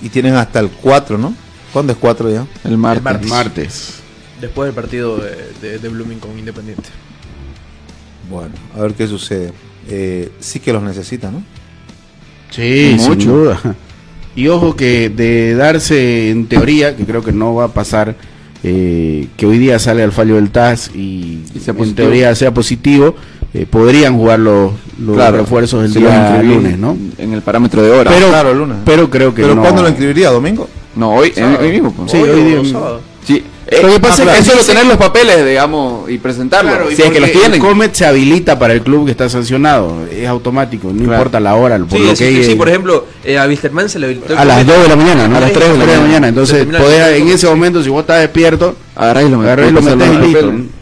y tienen hasta el 4, ¿no? ¿Cuándo es 4 ya? El martes. martes. Martes. Después del partido de, de, de Blooming con Independiente. Bueno, a ver qué sucede. Eh, sí que los necesita, ¿no? Sí, Mucho. sin duda. Y ojo que de darse en teoría, que creo que no va a pasar, eh, que hoy día sale al fallo del TAS y, Y sea en teoría sea positivo, eh, podrían jugar los, los Claro, refuerzos el día lunes, ¿no? En el parámetro de hora. Pero, claro, lunes. pero creo que ¿Pero no. cuándo lo inscribiría? ¿Domingo? no, hoy, Sábado. hoy mismo. pues. Sí, Hoy hoy día- sábado. Sí. Eh, Lo que pasa ah, es que solo dice- tener los papeles, digamos, y presentarlos. Claro, si es que los tienen. El Comet se habilita para el club que está sancionado, es automático, no Claro. importa la hora, por Sí, lo sí, que sí, por ejemplo, eh, a Wisterman se le habilitó a las cometa. 2 de la mañana, ¿no? A las 3 de la mañana. mañana. Entonces, podés, en ese momento, si vos estás despierto, Agarrás y lo metés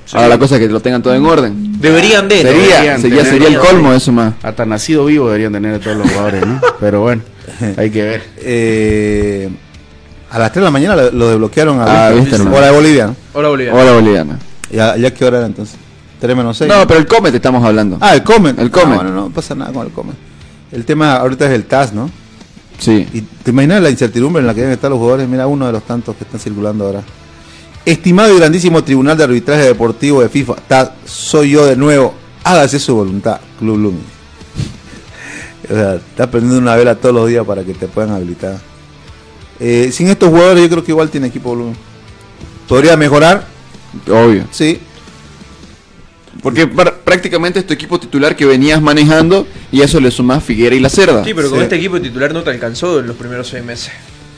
y. Sí. Ahora la cosa es que lo tengan todo en orden. Deberían de. Sería, deberían sería, tener- sería el colmo de. eso más. hasta nacido vivo deberían tener todos los jugadores, ¿no? Pero bueno, hay que ver. Eh, a las 3 de la mañana lo, lo desbloquearon a Ah. Víctor, hora de Bolivia. ¿no? Hola, Bolivia. Oh, Hola boliviana. ¿Ya, ya qué hora era entonces? 3 menos 6. No, pero el Comet estamos hablando. Ah, el Comet. El Comet. No, no, no pasa nada con el Comet. El tema ahorita es el TAS, ¿no? Sí. Y te imaginas la incertidumbre en la que deben estar los jugadores. Mira, uno de los tantos que están circulando ahora. Estimado y grandísimo Tribunal de Arbitraje Deportivo de FIFA, soy yo de nuevo. Hágase su voluntad, Club Lumi. o sea, estás prendiendo una vela todos los días para que te puedan habilitar. Eh, sin estos jugadores, yo creo que igual tiene equipo Lumi. Podría mejorar, Obvio. sí. Porque pr- prácticamente es tu equipo titular que venías manejando y a eso le sumás Figuera y la Cerda. Sí, pero con Sí. este equipo titular no te alcanzó en los primeros seis meses.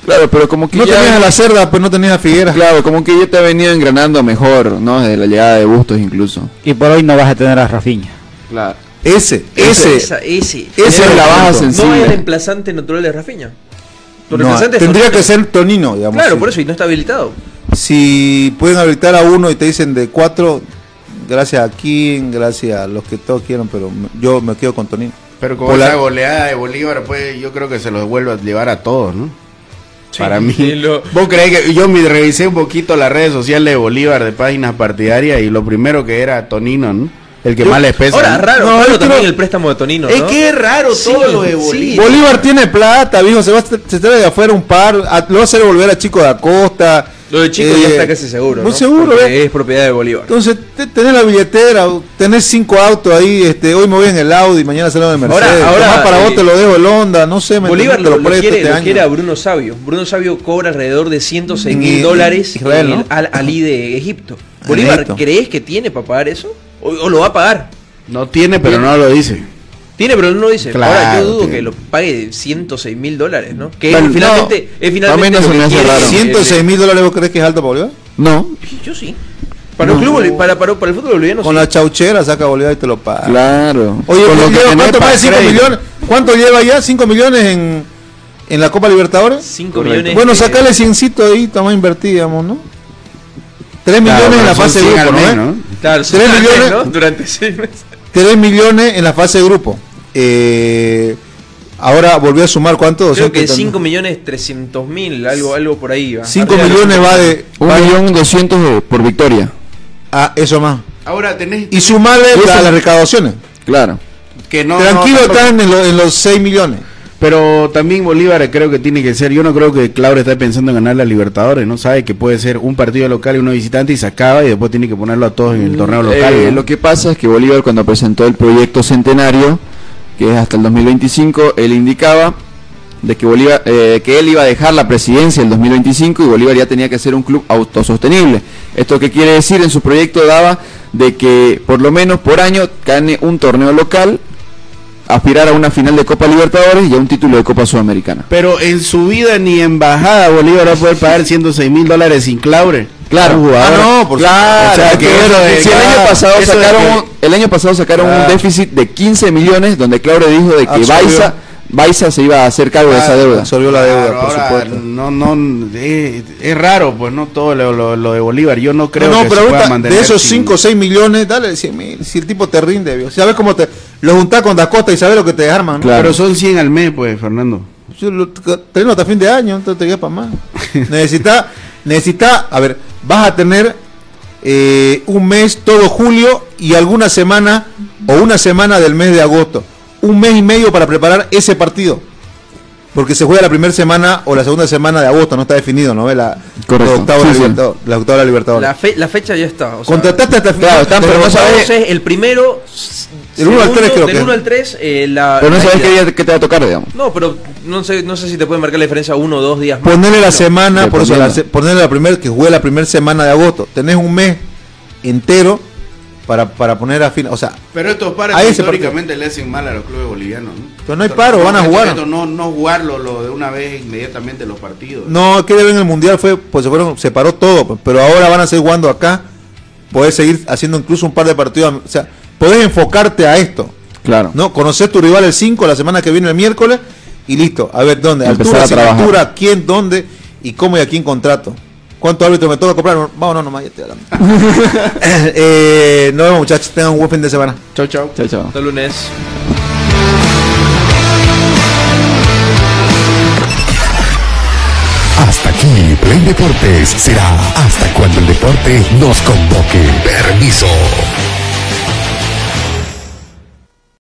Claro, pero como que No ya... tenías a la cerda, pues no tenías a Figueras. Claro, como que ya te ha venido engranando mejor, ¿no? Desde la llegada de Bustos incluso. Y por hoy no vas a tener a Rafinha. Claro. Ese, ese. Esa- ese. ese es la baja sencilla. No es el reemplazante natural de Rafinha. Tu No, reemplazante tendría que ser Tonino, digamos. Claro, por eso, y no está habilitado. Si pueden habilitar a uno y te dicen de cuatro, gracias a King, gracias a los que todos quieran, pero yo me quedo con Tonino. Pero con la- esa goleada de Bolívar, pues yo creo que se los vuelve a llevar a todos, ¿no? Sí, Para mí. lo- ¿Vos creés que yo me revisé un poquito las redes sociales de Bolívar de páginas partidarias y lo primero que era Tonino, ¿no? El que Yo- más les pesa. Ahora, ¿no? raro, No, raro también creo- el préstamo de Tonino, Es ¿no? que es raro Sí, todo lo de sí. Bolívar. Bolívar tiene plata, viejo, se va a se trae de afuera un par, a- lo va a hacer volver a Chico da Costa. Lo de Chico eh, ya está casi seguro, Muy ¿no? seguro, ¿ves? es propiedad de Bolívar. Entonces, te- tenés la billetera, tenés cinco autos ahí, este, hoy me voy en el Audi, mañana salgo de Mercedes. Ahora- ahora, para eh, vos te lo dejo el Honda, no sé, me Bolívar lo, te lo presto quiere, este lo año. quiere a Bruno Sabio. Bruno Sabio cobra alrededor de 106 En mil I- dólares Israel, en el ¿no? Al Ali de Egipto. Bolívar. ¿crees que tiene para pagar eso? ¿O, o lo va a pagar? No tiene, pero no lo dice. Tiene, pero no lo dice. Claro, Ahora yo dudo tiene. que lo pague 106 mil dólares, ¿no? Que Bueno, finalmente, no, es finalmente no se que me hace quiere raro. el- 106 mil dólares, ¿vos crees que es alto para Bolívar? No, el- Yo sí. Para, un club, para, para, para el fútbol boliviano Con sí. la chauchera saca Bolívar y te lo paga. claro. Oye, Con lo que lleva tenés ¿cuánto pa' más de 5 crédito. millones? ¿Cuánto lleva ya? ¿5 millones en, en la Copa Libertadores? 5 millones. Bueno, sacale 100 ahí, toma invertir, digamos, ¿no? 3 Claro, millones en la fase de 100 grupo, ¿no? eh? millones. ¿no? Durante seis meses. 3 millones en la fase de grupo. Eh, ahora volvió a sumar, ¿cuánto? Creo que 200 5 millones 300 mil, algo, algo por ahí. va. 5 Arriba de los millones va de... Un va de- millón doscientos de- por victoria. Ah, eso más. Ahora tenés Y sumarle las recaudaciones. Claro. que no Tranquilo, no, están en, lo- en los 6 millones. Pero también Bolívar creo que tiene que ser, yo no creo que Claudio está pensando en ganar la Libertadores, ¿no? Sabe que puede ser un partido local y uno visitante y se acaba y después tiene que ponerlo a todos en el torneo local. Eh, ¿no? Lo que pasa es que Bolívar cuando presentó el proyecto centenario, que es hasta el 2025, él indicaba de que Bolívar, eh, que él iba a dejar la presidencia el 2025 y Bolívar ya tenía que ser un club autosostenible. Esto que quiere decir en su proyecto daba de que por lo menos por año gane un torneo local, aspirar a una final de Copa Libertadores y a un título de Copa Sudamericana. Pero en su vida ni embajada Bolívar va a poder pagar 106 mil dólares sin Claure. Claro. Jugador. Ah, no, por Claro, O sea, hay que que ver, eso de- si el año claro, pasado sacaron que- el año pasado sacaron un Ah. déficit de 15 millones donde Claure dijo de que. Baiza, Baiza se iba a hacer cargo de esa deuda. Absorbió la deuda, Claro, por ahora, supuesto. No, no, eh, es raro, pues no todo lo, lo- lo de Bolívar. Yo no creo no, no, que pero se pueda de esos sin- 5 o 6 millones, dale 100 mil. Si el tipo te rinde, vio. ¿sabes cómo te lo juntás con Dacosta y sabes lo que te arman? ¿no? Claro. Pero son 100 al mes, pues, Fernando. Yo lo tengo hasta fin de año, entonces te para más. necesita, necesita, a ver, vas a tener eh, un mes todo julio y alguna semana o una semana del mes de agosto. Un mes y medio para preparar ese partido. Porque se juega la primera semana o la segunda semana de agosto, no está definido, ¿no? La, Correcto. los octavos Sí, de sí. La octava de Libertadores. La, fe- la fecha ya está. O sea, Contrataste hasta fin Claro, están, pero no sabes- entonces, el primero. El uno al segundo, tres creo Del que. 1 al 3, eh, la. Pero no la sabes qué día que te va a tocar, digamos. No, pero no sé, no sé si te puede marcar la diferencia uno o dos días más. Ponerle la No. semana, por eso, la, ponerle la primera, que juegue la primera semana de agosto. Tenés un mes entero para, para poner a fin. O sea, Pero estos pares históricamente le hacen mal a los clubes bolivianos. ¿no? Pero no hay paro, van a jugar. esto no, no jugarlo lo de una vez inmediatamente los partidos. no, que deben el mundial fue, pues se fueron, se paró todo, pues, pero ahora van a seguir jugando acá. Podés seguir haciendo incluso un par de partidos. O sea, podés enfocarte a esto. Claro. ¿no? Conocer tu rival el 5, la semana que viene el miércoles, y listo. A ver, ¿dónde? Empezar Altura, a sin trabajar. altura, quién, dónde, y cómo y a quién contrato. ¿Cuántos árbitros me toca comprar? Vámonos nomás, ya estoy hablando. eh, nos vemos, muchachos. Tengan un buen fin de semana. Chau, chau. Chao, chao. Hasta lunes. Hasta aquí, Play Deportes será hasta cuando el deporte nos convoque. Permiso.